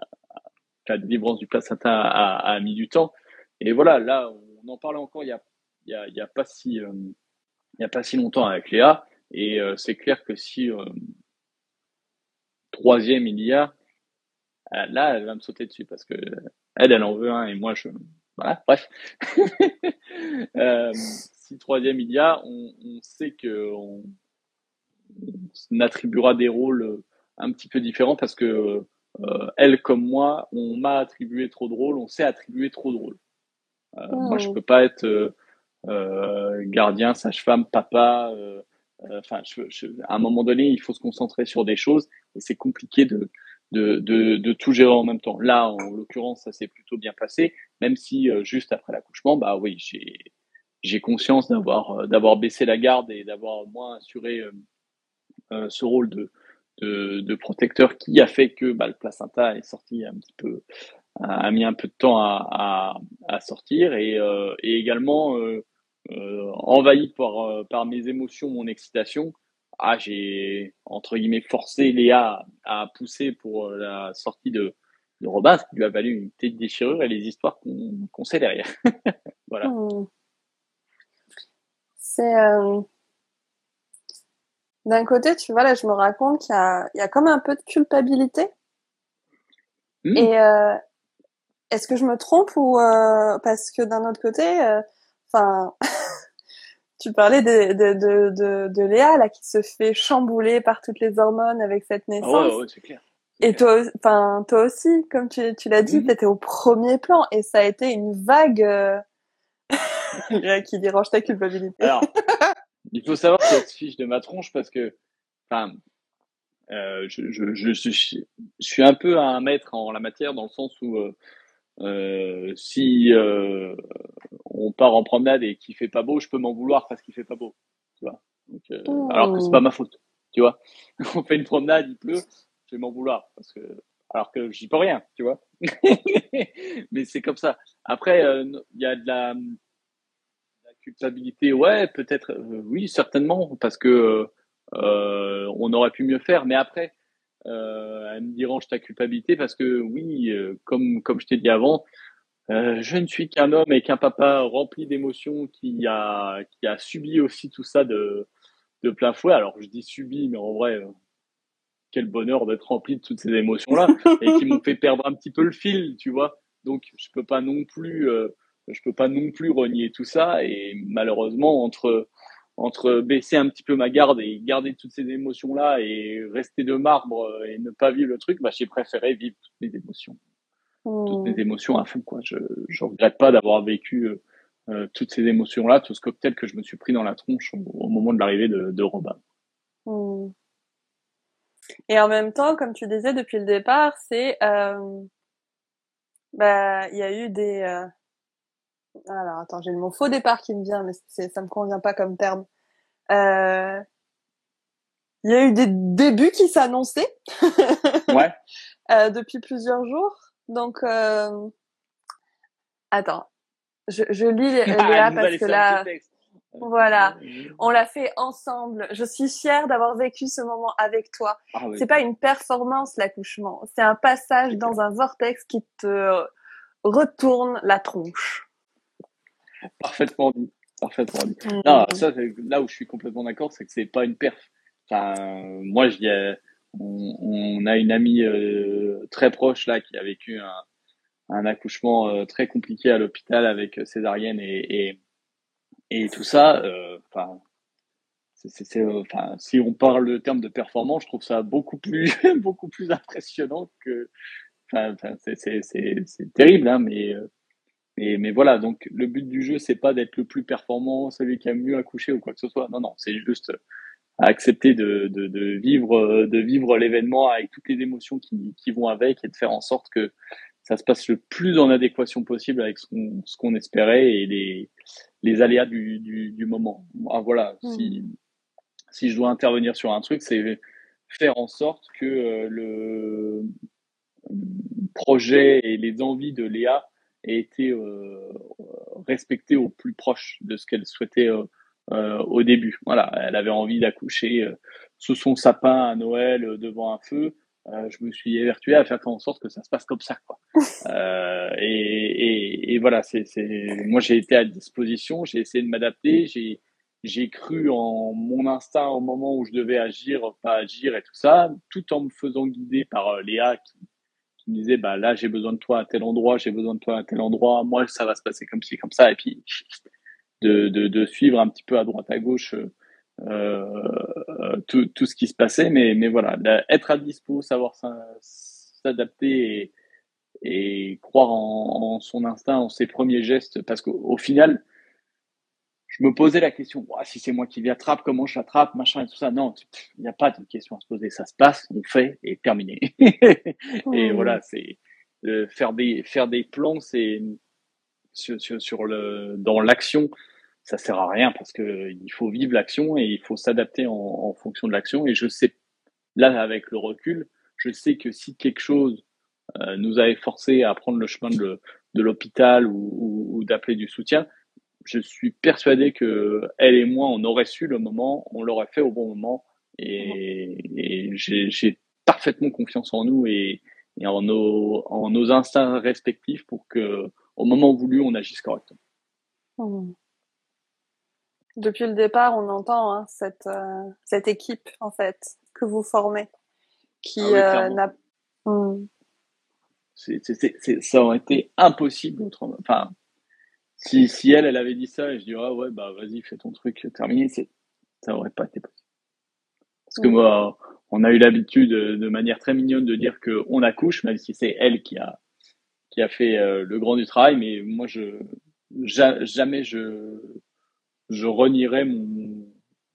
la délivrance du placenta a, a, mis du temps. Et voilà là on en parlait encore il y a il y a, il y a pas si il y a pas si longtemps avec Léa. Et c'est clair que si troisième il y a là elle va me sauter dessus parce que elle elle en veut un et moi je voilà, bref. euh, si troisième il y a, on, on sait que on, attribuera des rôles un petit peu différents parce que euh, elle comme moi, on m'a attribué trop de rôles, on sait attribuer trop de rôles. Euh, Moi, je peux pas être euh, euh gardien, sage-femme, papa. Euh, euh, enfin, à un moment donné, il faut se concentrer sur des choses et c'est compliqué de de, de, de, tout gérer en même temps. Là, en l'occurrence, ça s'est plutôt bien passé, même si euh, juste après l'accouchement, bah oui, j'ai j'ai conscience d'avoir euh, d'avoir baissé la garde et d'avoir moins assuré euh, ce rôle de, de, de protecteur qui a fait que bah, le placenta est sorti un petit peu a mis un peu de temps à, à, à sortir et, et également envahi par par mes émotions, mon excitation ah, j'ai entre guillemets forcé Léa à pousser pour euh, la sortie de, de Robin, ce qui lui a valu une tête déchirure et les histoires qu'on sait derrière. voilà. Hmm. C'est euh... d'un côté, tu vois là, je me raconte qu'il y a, il y a comme un peu de culpabilité. Hmm. Et euh... est-ce que je me trompe ou euh... parce que d'un autre côté, euh, enfin. Tu parlais de, de, de, de, de Léa là qui se fait chambouler par toutes les hormones avec cette ah naissance. ouais, ouais, c'est clair. Et toi, enfin toi aussi, comme tu, tu l'as dit, mm -hmm. tu étais au premier plan et ça a été une vague euh... qui dérange ta culpabilité. Alors, il faut savoir que cette fiche de ma tronche parce que, enfin, euh, je, je, je, suis, je suis un peu un maître en la matière dans le sens où euh, euh, si euh, on part en promenade et qu'il fait pas beau, je peux m'en vouloir parce qu'il fait pas beau, tu vois. Donc, euh, oh. Alors que c'est pas ma faute, tu vois. on fait une promenade, il pleut, je vais m'en vouloir parce que alors que j'y peux rien, tu vois. Mais c'est comme ça. Après, euh, il y a de la, la culpabilité, ouais, peut-être, euh, oui, certainement, parce que on aurait pu mieux faire. Mais après, euh, elle me dérange ta culpabilité parce que oui, euh, comme comme je t'ai dit avant, euh, je ne suis qu'un homme et qu'un papa rempli d'émotions qui a qui a subi aussi tout ça de de plein fouet. Alors je dis subi, mais en vrai, euh, quel bonheur d'être rempli de toutes ces émotions là et qui m'ont fait perdre un petit peu le fil, tu vois. Donc je peux pas non plus euh, je peux pas non plus renier tout ça et malheureusement entre entre baisser un petit peu ma garde et garder toutes ces émotions là et rester de marbre et ne pas vivre le truc, bah j'ai préféré vivre toutes mes émotions, toutes mes émotions à fond quoi. Je je regrette pas d'avoir vécu euh, euh, toutes ces émotions là, tout ce cocktail que je me suis pris dans la tronche au, au moment de l'arrivée de, de Robin. Mmh. Et en même temps, comme tu disais depuis le départ, c'est euh, bah il y a eu des euh, Alors attends, j'ai mon faux départ qui me vient, mais ça me convient pas comme terme. Euh, il y a eu des débuts qui s'annonçaient. ouais. Euh, depuis plusieurs jours. Donc, euh... attends, je, je lis Léa parce que là, voilà, on l'a fait ensemble. Je suis fière d'avoir vécu ce moment avec toi. Ah c'est pas une performance l'accouchement, c'est un passage dans un vortex qui te retourne la tronche. Parfaitement dit, parfaitement dit. Mm. Non, ça, là où je suis complètement d'accord, c'est que c'est pas une perf. Enfin, moi, je on, a une amie euh, très proche là qui a vécu un, accouchement euh, très compliqué à l'hôpital avec césarienne et, et, tout ça. Euh, enfin, si on parle le terme de performance, je trouve ça beaucoup plus, beaucoup plus impressionnant que. Enfin, c'est, c'est, terrible, hein, mais, mais, mais voilà. Donc, le but du jeu, c'est pas d'être le plus performant, celui qui a mieux accouché ou quoi que ce soit. Non, non, c'est juste à accepter de, de, de vivre de vivre l'événement avec toutes les émotions qui, qui vont avec et de faire en sorte que ça se passe le plus en adéquation possible avec ce qu'on ce qu'on espérait et les les aléas du, du, du moment. Ah, voilà, mmh. si si je dois intervenir sur un truc, c'est faire en sorte que euh, le projet et les envies de Léa aient été euh, respectés au plus proche de ce qu'elle souhaitait euh, au début. Voilà, elle avait envie d'accoucher euh, sous son sapin à Noël euh, devant un feu. je me suis évertué à faire en sorte que ça se passe comme ça, quoi. et, et, et, voilà, c'est, c'est, moi j'ai été à disposition, j'ai essayé de m'adapter, j'ai, j'ai cru en mon instinct au moment où je devais agir, pas agir et tout ça, tout en me faisant guider par Léa qui, qui me disait bah là j'ai besoin de toi à tel endroit, j'ai besoin de toi à tel endroit, moi ça va se passer comme ci comme ça et puis de, de, de, suivre un petit peu à droite à gauche euh, tout, tout, ce qui se passait. Mais, mais voilà, être à dispo, savoir s'adapter et, et, croire en, en, son instinct, en ses premiers gestes, parce qu'au final, je me posais la question, si c'est moi qui l'attrape, comment je l'attrape, machin et tout ça. Non, il n'y a pas de question à se poser. Ça se passe, on fait et terminé. et voilà, c'est euh, faire des faire des plans, c'est sur, le, dans l'action, ça sert à rien parce que il faut vivre l'action et il faut s'adapter en, fonction de l'action. Et je sais, là, avec le recul, je sais que si quelque chose euh, nous avait forcé à prendre le chemin de, de l'hôpital ou, d'appeler du soutien, je suis persuadé que elle et moi, on aurait su le moment, on l'aurait fait au bon moment. Et, et j'ai parfaitement confiance en nous et, et en, nos, en nos instincts respectifs pour que au moment voulu, on agisse correctement. Mmh. Depuis le départ, on entend hein, cette, euh, cette équipe en fait que vous formez, qui ah euh, n'a. Mmh. ça aurait été impossible autrement. Enfin, si, si elle, elle avait dit ça, et je dirais ah ouais bah vas-y fais ton truc terminé, ça aurait pas été possible. Parce que mmh. moi, on a eu l'habitude de manière très mignonne de dire que on accouche, même si c'est elle qui a qui a fait euh, le grand du travail, mais moi, je jamais je je renierai mon,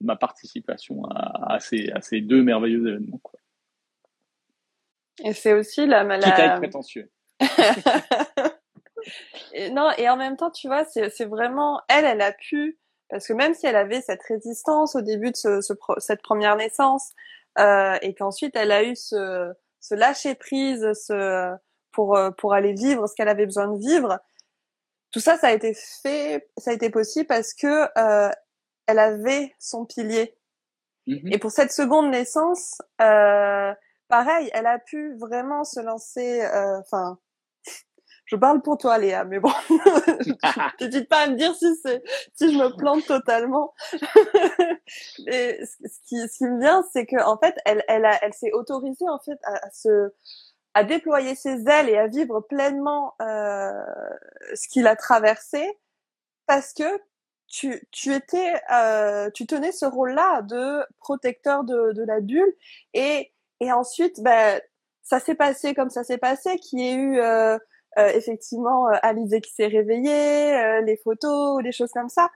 ma participation à, à, ces, à ces deux merveilleux événements. Quoi. Et c'est aussi la maladie. Prétentieux. et, non, et en même temps, tu vois, c'est vraiment elle, elle a pu, parce que même si elle avait cette résistance au début de ce, ce, cette première naissance, euh, et qu'ensuite elle a eu ce, ce lâcher prise, ce pour euh, pour aller vivre ce qu'elle avait besoin de vivre. Tout ça, ça a été fait, ça a été possible parce que euh, elle avait son pilier. Mm-hmm. Et pour cette seconde naissance, euh, pareil, elle a pu vraiment se lancer. Euh, enfin, je parle pour toi, Léa, mais bon, n'hésite pas à me dire si c'est si je me plante totalement. Et ce qui, ce qui me vient, c'est que en fait, elle, elle, a, elle s'est autorisée en fait à, à se à déployer ses ailes et à vivre pleinement euh, ce qu'il a traversé parce que tu, tu étais euh, tu tenais ce rôle-là de protecteur de, de la bulle et et ensuite ben ça s'est passé comme ça s'est passé qu'il y ait eu euh, euh effectivement euh, Alizé qui s'est réveillée euh, les photos des choses comme ça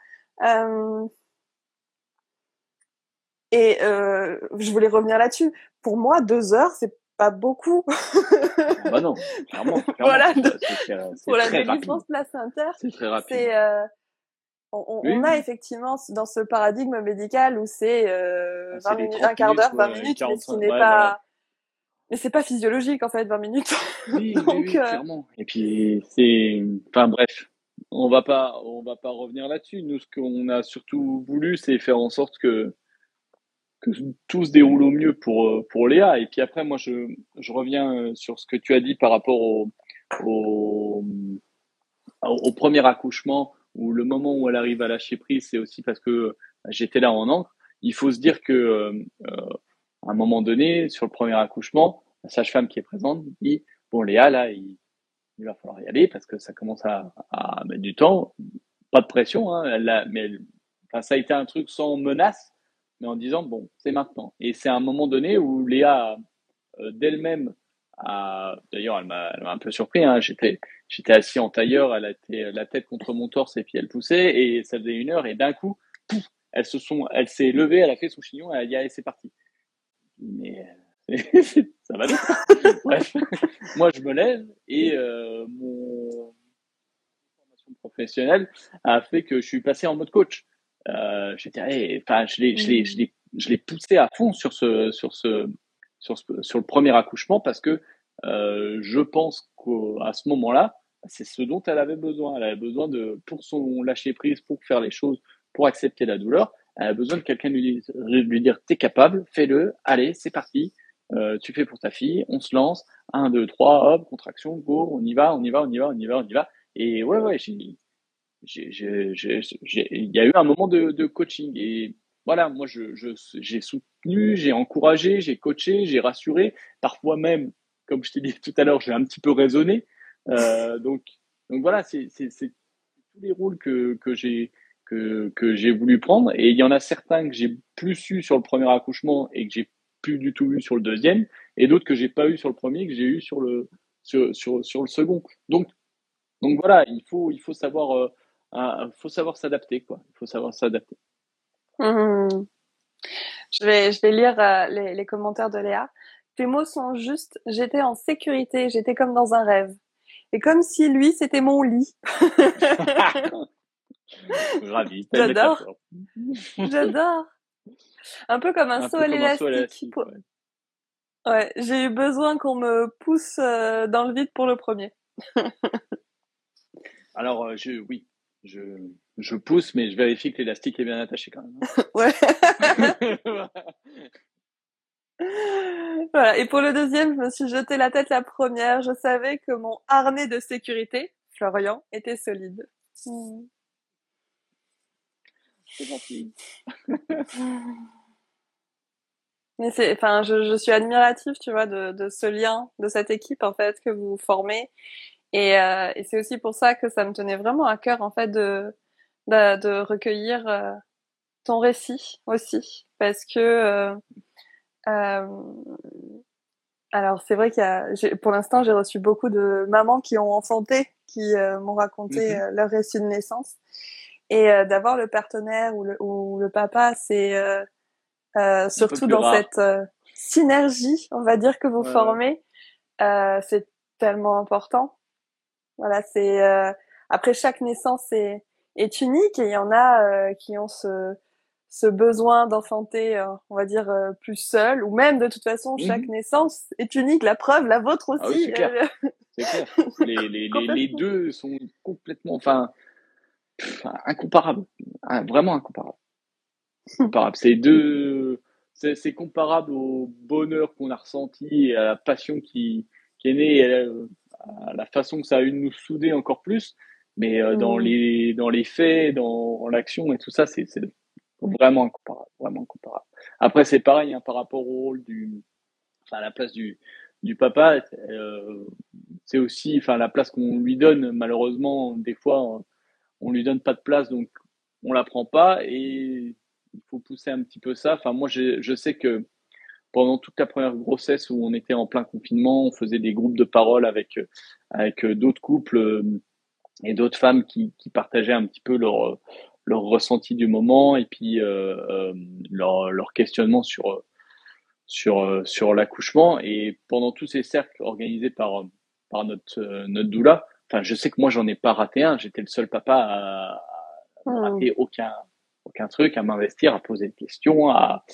et je voulais revenir là-dessus. Pour moi deux heures c'est pas beaucoup. Ah bah non, clairement. voilà, pour la délivrance placentaire, c'est très rapide. C'est, euh, on, on a effectivement dans ce paradigme médical où c'est euh, 20 minutes, un quart d'heure, 20 minutes, mais ce n'est pas. Mais c'est pas physiologique en fait, 20 minutes. Oui, Donc, oui, euh, clairement. Et puis c'est, enfin bref, on va pas, on va pas revenir là-dessus. Nous, ce qu'on a surtout voulu, c'est faire en sorte que que tout se déroule au mieux pour euh, pour Léa. Et puis après, moi, je je reviens euh, sur ce que tu as dit par rapport au au, premier accouchement ou le moment où elle arrive à lâcher prise, c'est aussi parce que bah, j'étais là en encre. Il faut se dire que euh, à un moment donné, sur le premier accouchement, la sage-femme qui est présente dit bon Léa là, il, va falloir y aller parce que ça commence à, à mettre du temps. Pas de pression, hein, mais ça a été un truc sans menace mais en disant bon, c'est maintenant. Et c'est un moment donné où Léa euh, d'elle-même a, d'ailleurs, elle m'a un peu surpris. Hein, j'étais j'étais assis en tailleur, elle a été la tête contre mon torse et puis elle poussait et ça faisait une heure et d'un coup, pouf, elle se sont, elle s'est levée, elle a fait son chignon, elle a dit c'est parti. Mais ça va vite. Bref, moi je me lève et euh, mon formation professionnelle a fait que je suis passé en mode coach euh, j'étais, enfin, je l'ai, je l'ai, je l'ai, je l'ai poussé à fond sur ce, sur ce, sur ce, sur le premier accouchement parce que euh, je pense qu'à ce moment-là, c'est ce dont elle avait besoin. Elle avait besoin de, pour son lâcher prise, pour faire les choses, pour accepter la douleur, elle a besoin de quelqu'un lui, lui dire t'es capable, fais-le, allez, c'est parti, euh, tu fais pour ta fille, on se lance, un, deux, trois, hop, contraction, go, on y va, on y va, on y va, on y va, on y va. Et ouais, ouais, j'ai, il y a eu un moment de, coaching et voilà, moi j'ai soutenu, j'ai encouragé, j'ai coaché, j'ai rassuré, parfois même, comme je t'ai dit tout à l'heure, j'ai un petit peu raisonné. Euh, donc, donc voilà, c'est tous les rôles que, que j'ai que, que voulu prendre et il y en a certains que j'ai plus eu sur le premier accouchement et que j'ai plus du tout eu sur le deuxième et d'autres que j'ai pas eu sur le premier que j'ai eu sur le sur, sur, sur le second. Donc donc voilà, il faut il faut savoir euh, il faut savoir s'adapter, quoi. Il faut savoir s'adapter. Mmh. Je vais, je vais lire euh, les, les, commentaires de Léa. Tes mots sont justes. J'étais en sécurité. J'étais comme dans un rêve. Et comme si lui, c'était mon lit. Ravi. J'adore. J'adore. Un peu comme un, un saut à l'élastique. Ouais, ouais j'ai eu besoin qu'on me pousse euh, dans le vide pour le premier. Alors, euh, je, oui, je, je pousse, mais je vérifie que l'élastique est bien attaché quand même. Hein. ouais. voilà. Et pour le deuxième, je me suis jeté la tête la première. Je savais que mon harnais de sécurité, Florian, était solide. C'est gentil. Mais c'est, enfin, je, je, suis admirative, tu vois, de, de ce lien, de cette équipe en fait que vous formez et, euh, et c'est aussi pour ça que ça me tenait vraiment à cœur en fait de de, de recueillir euh, ton récit aussi. Parce que euh, alors c'est vrai qu'il y a pour l'instant j'ai reçu beaucoup de mamans qui ont enfanté qui m'ont raconté mm-hmm. leur récit de naissance. Et d'avoir le partenaire ou le, ou le papa c'est surtout dans cette synergie on va dire que vous formez c'est tellement important voilà, c'est euh, après chaque naissance est, est unique et il y en a euh, qui ont ce ce besoin d'enfanter, euh, on va dire plus seul, ou même de toute façon chaque mhm. naissance est unique. La preuve, la vôtre ah aussi. c'est clair. clair. Les, les, les, les, deux sont complètement, enfin, incomparables, ah, vraiment incomparables. Incomparables. C'est deux, c'est comparable au bonheur qu'on a ressenti et à la passion qui, qui est née la façon que ça a eu de nous souder encore plus. Mais euh, dans, mmh. les, dans les faits, dans l'action et tout ça, c'est vraiment incomparable, vraiment incomparable. Après, c'est pareil hein, par rapport au rôle du, enfin, à la place du, du papa, euh, c'est aussi, enfin, la place qu'on lui donne. Malheureusement, des fois, on lui donne pas de place, donc on la prend pas et il faut pousser un petit peu ça. Enfin, moi, je, je sais que pendant toute la première grossesse où on était en plein confinement, on faisait des groupes de parole avec avec d'autres couples euh, et d'autres femmes qui, qui partageaient un petit peu leur leur ressenti du moment et puis euh, euh leur, leur questionnement sur sur sur l'accouchement et pendant tous ces cercles organisés par par notre notre doula. Enfin, je sais que moi j'en ai pas raté un. J'étais le seul papa à, à hmm. rater aucun aucun truc, à m'investir, à poser des questions, à,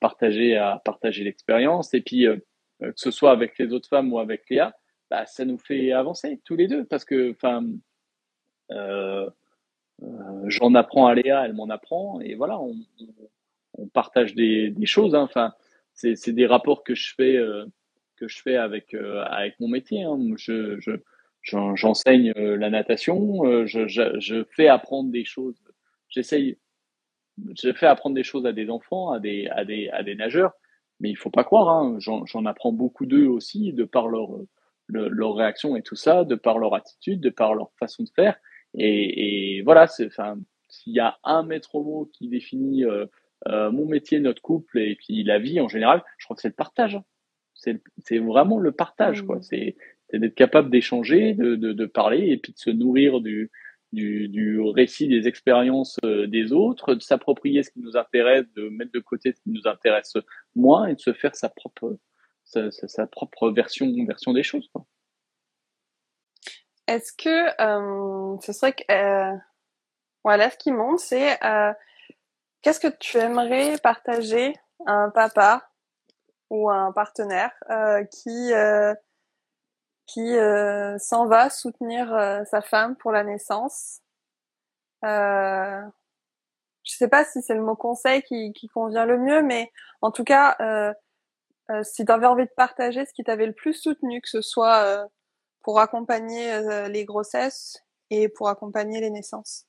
partager à partager l'expérience et puis que ce soit avec les autres femmes ou avec Léa, bah, ça nous fait avancer tous les deux parce que enfin euh, euh, j'en apprends à Léa, elle m'en apprend et voilà on, partage des, choses. Hein. Enfin c'est des rapports que je fais euh, que je fais avec euh, avec mon métier. Hein. Je, je j'enseigne euh, la natation, je, je, fais apprendre des choses. J'essaye, je fais apprendre des choses à des enfants, à des à des à des nageurs mais il faut pas croire, hein, j'en apprends beaucoup d'eux aussi, de par leur, leur réaction et tout ça, de par leur attitude, de par leur façon de faire. Et, et voilà, enfin, s'il y a un maître mot qui définit euh, euh, mon métier, notre couple et puis la vie en général, je crois que c'est le partage. Hein. C'est vraiment le partage, quoi. Mmh. C'est d'être capable d'échanger, de, de, de, parler et puis de se nourrir du, du, récit des expériences euh, des autres, de s'approprier ce qui nous intéresse, de mettre de côté ce qui nous intéresse moins et de se faire sa propre, sa, propre version, version des choses. Est-ce que euh, ce serait que euh, voilà ce qui monte, c'est euh, qu'est-ce que tu aimerais partager à un papa ou à un partenaire euh, qui euh, qui euh, s'en va soutenir euh, sa femme pour la naissance. Euh, je sais pas si c'est le mot conseil qui, qui, convient le mieux, mais en tout cas, euh, euh si tu avais envie de partager ce qui t'avait le plus soutenu, que ce soit pour accompagner les grossesses et pour accompagner les naissances.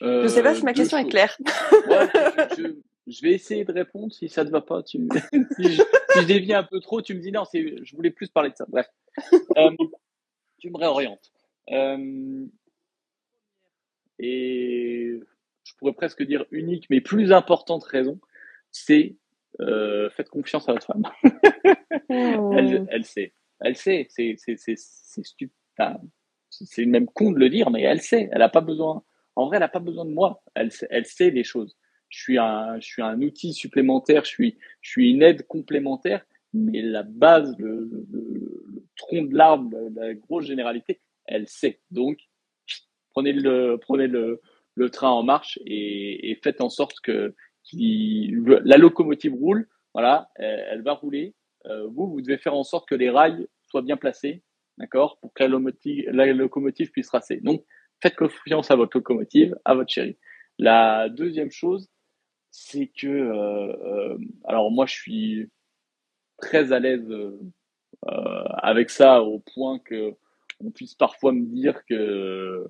je sais pas si ma question est claire. Je vais essayer de répondre. Si ça te va pas, tu... si, je, si, je, dévie un peu trop, tu me dis non. Je voulais plus parler de ça. Bref, euh, tu me réorientes. Euh, et je pourrais presque dire unique, mais plus importante raison, c'est euh, faites confiance à votre femme. oh. elle, elle, sait, elle sait. C'est, stupide. c'est même con de le dire, mais elle sait. Elle a pas besoin. En vrai, elle n'a pas besoin de moi. Elle, elle sait les choses je suis un, je suis un outil supplémentaire, je suis, je suis une aide complémentaire, mais la base, le, tronc de l'arbre, la grosse généralité, elle sait. Donc, prenez le, prenez le, train en marche et, faites en sorte que la locomotive roule. Voilà, elle, va rouler. Euh, vous, vous devez faire en sorte que les rails soient bien placés, d'accord, pour que la locomotive, la locomotive puisse racer. Donc, faites confiance à votre locomotive, à votre chérie. La deuxième chose, c'est que, euh, euh, alors moi je suis très à l'aise euh, avec ça au point que on puisse parfois me dire que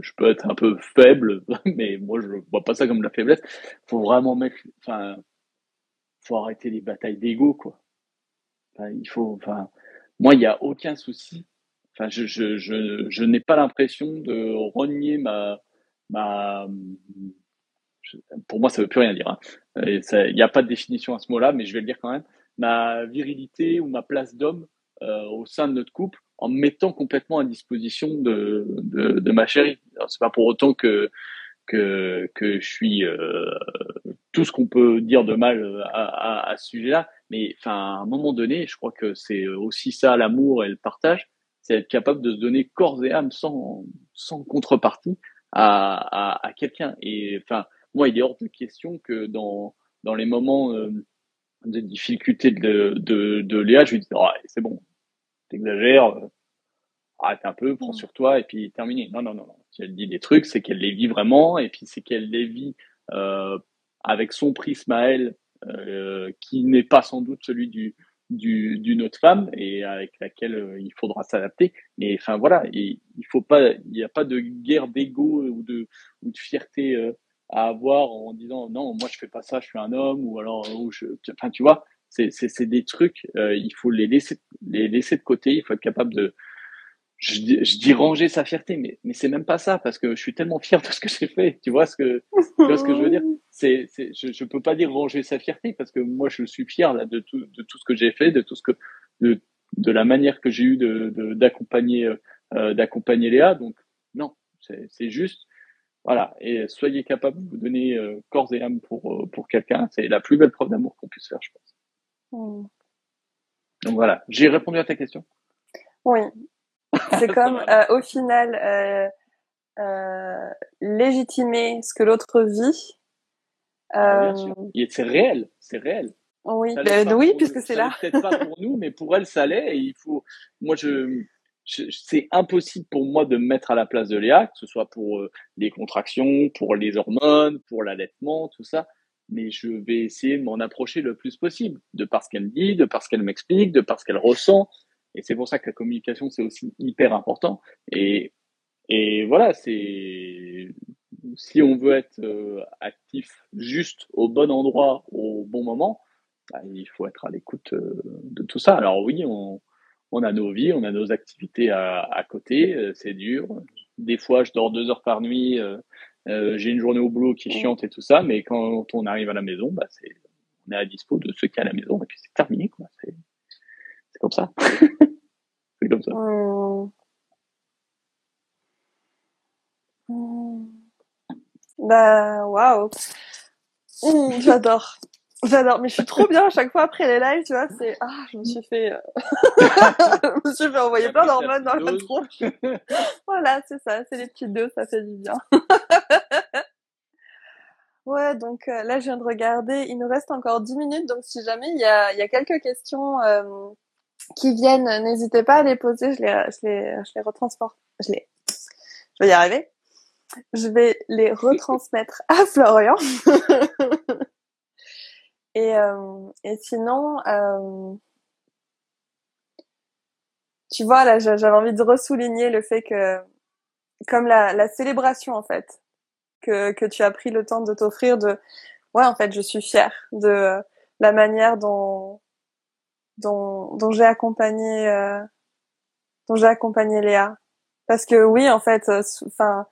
je peux être un peu faible, mais moi je vois pas ça comme de la faiblesse. Faut vraiment mettre, enfin, faut arrêter les batailles d'ego quoi. Il faut, enfin, moi il y a aucun souci. Enfin, je je je, je n'ai pas l'impression de renier ma ma pour moi, ça veut plus rien dire. Hein. Il n'y a pas de définition à ce mot-là, mais je vais le dire quand même. Ma virilité ou ma place d'homme euh, au sein de notre couple en me mettant complètement à disposition de, de, de ma chérie. C'est pas pour autant que que, que je suis euh, tout ce qu'on peut dire de mal euh, à, à, à ce sujet-là, mais enfin à un moment donné, je crois que c'est aussi ça l'amour et le partage, c'est être capable de se donner corps et âme sans sans contrepartie à, à, à quelqu'un. Et enfin moi, il est hors de question que dans, dans les moments euh, de difficulté de, de, de Léa, je lui dis, oh, c'est bon, t'exagères, euh, arrête un peu, prends sur toi et puis terminé. Non, non, non, non. Si elle dit des trucs, c'est qu'elle les vit vraiment et puis c'est qu'elle les vit euh, avec son prisme à elle, euh, qui n'est pas sans doute celui du du d'une autre femme et avec laquelle euh, il faudra s'adapter. Mais enfin voilà, il, il faut pas, il n'y a pas de guerre d'ego ou de ou de fierté euh, à avoir en disant non moi je fais pas ça je suis un homme ou alors ou je enfin tu vois c'est c'est des trucs euh, il faut les laisser les laisser de côté il faut être capable de je, je dis ranger sa fierté mais mais c'est même pas ça parce que je suis tellement fier de ce que j'ai fait tu vois ce que tu vois ce que je veux dire? C'est c'est je je peux pas dire ranger sa fierté parce que moi je suis fier là de tout de tout ce que j'ai fait de tout ce que de de la manière que j'ai eu de d'accompagner euh, d'accompagner Léa donc non c'est juste voilà, et soyez capable de vous donner corps et âme pour, pour quelqu'un. C'est la plus belle preuve d'amour qu'on puisse faire, je pense. Mmh. Donc voilà, j'ai répondu à ta question. Oui. C'est comme, au final, euh, légitimer ce que l'autre vit. Ah, c'est réel, c'est réel. Oui, ben, oui, puisque c'est là. Peut-être pas pour nous, mais pour elle, ça l'est. Et il faut, moi, je, c'est impossible pour moi de me mettre à la place de Léa, que ce soit pour euh, les contractions, pour les hormones, pour l'allaitement, tout ça. Mais je vais essayer de m'en approcher le plus possible, de par ce qu'elle me dit, de par ce qu'elle m'explique, de par ce qu'elle ressent. Et c'est pour ça que la communication, c'est aussi hyper important. Et et voilà, c'est si on veut être euh, actif juste au bon endroit au bon moment, bah, il faut être à l'écoute euh, de tout ça. Alors oui, on, on, a nos vies, on a nos activités à, à côté, euh, c'est dur. Des fois, je dors deux heures par nuit, j'ai une journée au boulot qui est chiante et tout ça, mais quand on arrive à la maison, bah, c'est, on est à dispo de ce qu'il y a à la maison et puis c'est terminé. Quoi. C'est, c'est comme ça. c'est comme ça. Mmh. Bah, waouh. Mmh, j'adore. J'adore. Mais je suis trop bien à chaque fois après les lives, tu vois. C'est, ah, je me suis fait, euh, je me suis fait envoyer plein d'hormones dans la tronche. voilà, c'est ça. C'est les petits deux, ça fait du bien. ouais, donc euh, là, je viens de regarder. Il nous reste encore 10 minutes. Donc, si jamais il y a, il y a quelques questions euh, qui viennent, n'hésitez pas à les poser. Je les, je les, je les retransporte. Je les, je vais y arriver je vais les retransmettre à Florian. Et, euh, et sinon, euh, tu vois, là, j'avais envie de ressouligner le fait que, comme la, la célébration, en fait, que, que tu as pris le temps de t'offrir de, ouais, en fait, je suis fière de la manière dont, dont, dont j'ai accompagné, euh, dont j'ai accompagné Léa. Parce que oui, en fait, euh, enfin,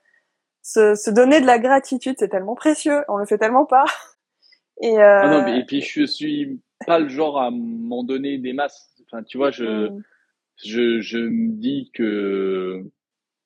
se, se donner de la gratitude, c'est tellement précieux, on le fait tellement pas. Et, euh... non, mais, et puis je suis pas le genre à m'en donner des masses. Enfin, tu vois, je, mm. je, je me dis que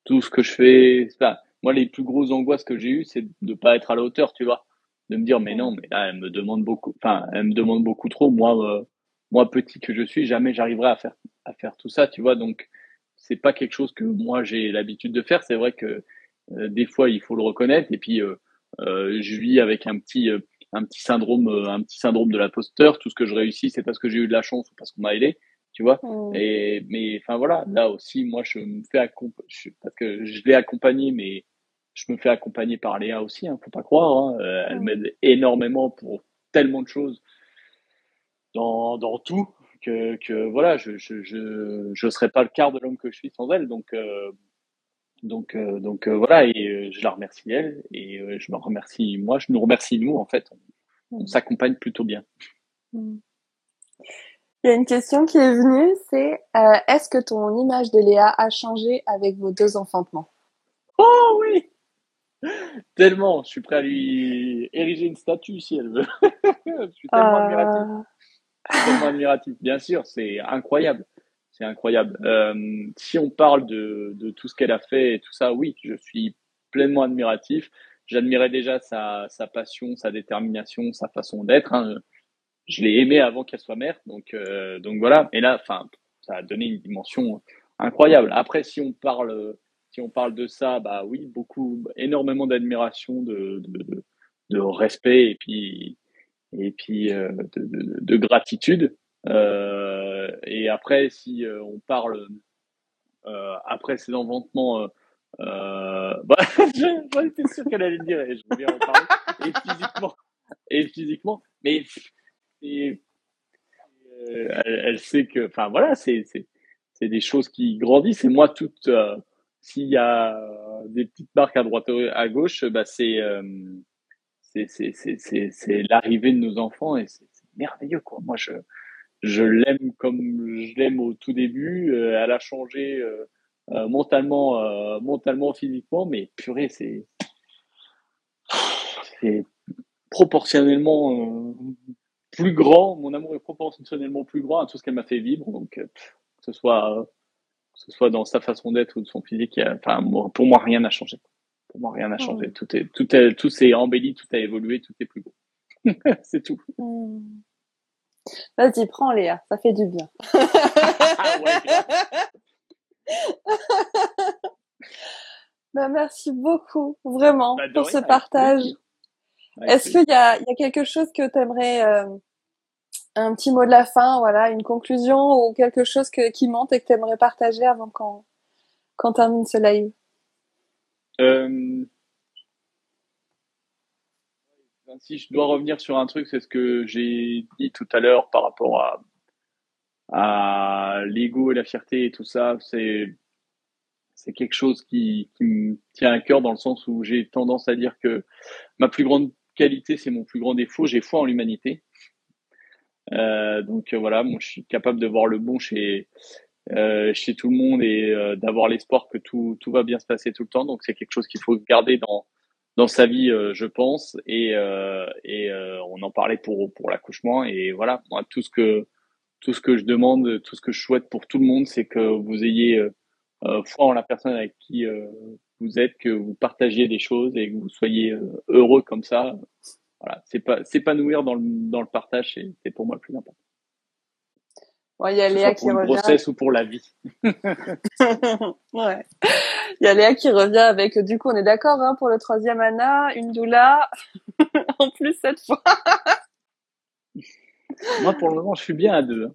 tout ce que je fais, enfin, moi, les plus grosses angoisses que j'ai eues, c'est de pas être à la hauteur, tu vois. De me dire, mais non, mais là, elle me demande beaucoup, enfin, elle me demande beaucoup trop. Moi, euh, moi, petit que je suis, jamais j'arriverai à faire, à faire tout ça, tu vois. Donc, c'est pas quelque chose que moi, j'ai l'habitude de faire. C'est vrai que euh, des fois, il faut le reconnaître. Et puis, euh, euh, je vis avec un petit, un petit syndrome, un petit syndrome de l'imposteur. Tout ce que je réussis, c'est parce que j'ai eu de la chance ou parce qu'on m'a aidé tu vois. Mm. Et mais enfin voilà, là aussi, moi je me fais accompagner parce que je l'ai accompagné, mais je me fais accompagner par Léa aussi, hein, faut pas croire. Hein. elle mm. m'aide énormément pour tellement de choses dans, dans tout que, que voilà, je je je je serais pas le quart de l'homme que je suis sans elle. Donc donc, euh, donc euh, voilà, et euh, je la remercie elle, et je me remercie moi, je nous remercie nous, en fait. On, mm. s'accompagne plutôt bien. Mm. Il y a une question qui est venue, c'est est-ce que ton image de Léa a changé avec vos deux enfantements? Oh oui Tellement, je suis prêt à lui ériger une statue si elle veut. je suis tellement admiratif. tellement admiratif. Bien sûr, c'est incroyable c'est incroyable. Euh, si on parle de, tout ce qu'elle a fait et tout ça, oui, je suis pleinement admiratif. J'admirais déjà sa, passion, sa détermination, sa façon d'être. Hein. Je l'ai aimée avant qu'elle soit mère, donc euh, donc voilà. Et là, enfin, ça a donné une dimension incroyable. Après, si on parle si on parle de ça, bah oui, beaucoup, énormément d'admiration, de, respect et puis euh, de, de, de, gratitude. Et après, si euh, on parle euh, après ces enventements, euh, bah, j'étais sûr qu'elle allait le dire et je voulais en parler. Et physiquement, et physiquement, mais elle, sait que, enfin voilà, c'est des choses qui grandissent. Et moi, toute s'il y a des petites marques à droite à gauche, bah c'est c'est c'est l'arrivée de nos enfants et c'est merveilleux quoi. Moi je je l'aime comme je l'aime au tout début. Euh, elle a changé euh, euh, mentalement, mentalement, physiquement, mais purée, c'est proportionnellement plus grand. Mon amour est proportionnellement plus grand à tout ce qu'elle m'a fait vivre. Donc, que ce soit que ce soit dans sa façon d'être ou de son physique, enfin, pour moi, rien n'a changé. pour moi, rien n'a changé. Tout est, tout est, tout s'est embelli, tout a évolué, tout est plus beau. c'est tout. Vas-y, prends Léa, ça fait du bien. bah, merci beaucoup, vraiment, bah, pour ce partage. Est-ce qu'il y a, y a, quelque chose que tu aimerais, euh, un petit mot de la fin, voilà, une conclusion ou quelque chose que, qui monte et que tu aimerais partager avant qu'on qu termine ce live? Euh, si je dois revenir sur un truc, c'est ce que j'ai dit tout à l'heure par rapport à, l'ego et la fierté et tout ça. C'est c'est quelque chose qui, me tient à cœur dans le sens où j'ai tendance à dire que ma plus grande qualité, c'est mon plus grand défaut. J'ai foi en l'humanité. Euh, donc euh, voilà, moi je suis capable de voir le bon chez euh, chez tout le monde et d'avoir l'espoir que tout tout va bien se passer tout le temps. Donc c'est quelque chose qu'il faut garder dans dans sa vie, euh, je pense. Et et on en parlait pour pour l'accouchement et voilà, moi tout ce que tout ce que je demande, tout ce que je souhaite pour tout le monde, c'est que vous ayez foi en la personne avec qui vous êtes, que vous partagiez des choses et que vous soyez heureux comme ça voilà, c'est pas s'épanouir dans le dans le partage, c'est pour moi le plus important. Il y a Léa qui revient. Pour le ou pour la vie. ouais. Il y a Léa qui revient avec, du coup, on est d'accord, hein, pour le troisième Anna, une doula, en plus cette fois. Moi, pour le moment, je suis bien à deux. Hein.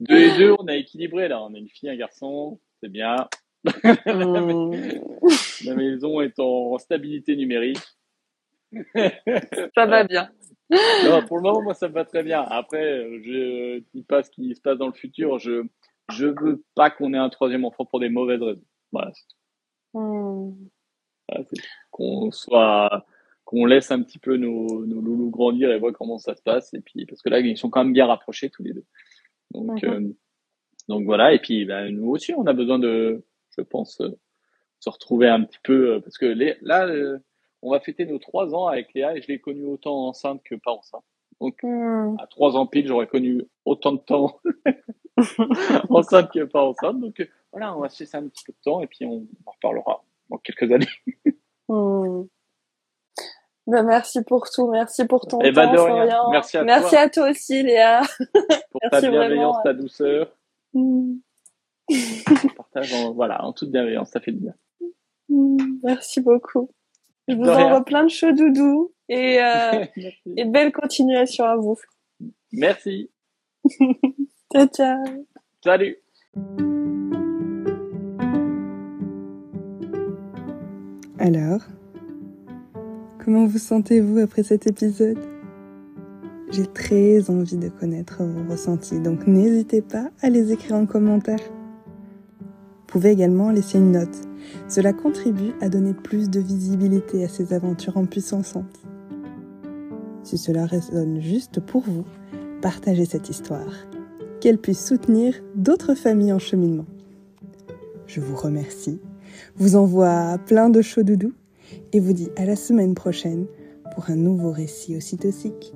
deux et deux, on a équilibré là. On a une fille, un garçon, c'est bien. Hmm. La maison est en stabilité numérique. Ça va bien. Pour le moment, moi, ça me va très bien. Après, je dis pas ce qui se passe dans le futur. Je je veux pas qu'on ait un troisième enfant pour des mauvaises raisons. Voilà. Hmm. qu'on soit qu'on laisse un petit peu nos, nos loulous grandir et voir comment ça se passe. Et puis parce que là, ils sont quand même bien rapprochés tous les deux. Donc euh, donc voilà. Et puis ben, nous aussi, on a besoin de, je pense, euh, se retrouver un petit peu euh, parce que les, là on va fêter nos trois ans avec Léa et je l'ai connue autant enceinte que pas enceinte. Donc, hmm. à trois ans pile, j'aurais connu autant de temps enceinte que pas enceinte. Donc, euh, voilà, on va se laisser un petit peu de temps et puis on en reparlera dans quelques années. Hmm. Ben, merci pour tout, merci pour ton eh ben, temps, Florian. Merci à merci toi. à toi aussi, Léa. Pour ta bienveillance, ta douceur. Hmm. partage en, voilà, en toute bienveillance, ça fait du bien. Merci beaucoup. Je vous envoie plein de chauds doudous et, euh, et belle continuation à vous. Merci. ciao, ciao. Salut. Alors, comment vous sentez-vous après cet épisode? J'ai très envie de connaître vos ressentis, donc n'hésitez pas à les écrire en commentaire. Pouvez également laisser une note cela contribue à donner plus de visibilité à ces aventures en puissance. Si cela résonne juste pour vous, partagez cette histoire, qu'elle puisse soutenir d'autres familles en cheminement. Je vous remercie, vous envoie plein de chaud doudou et vous dis à la semaine prochaine pour un nouveau récit aussi toxique.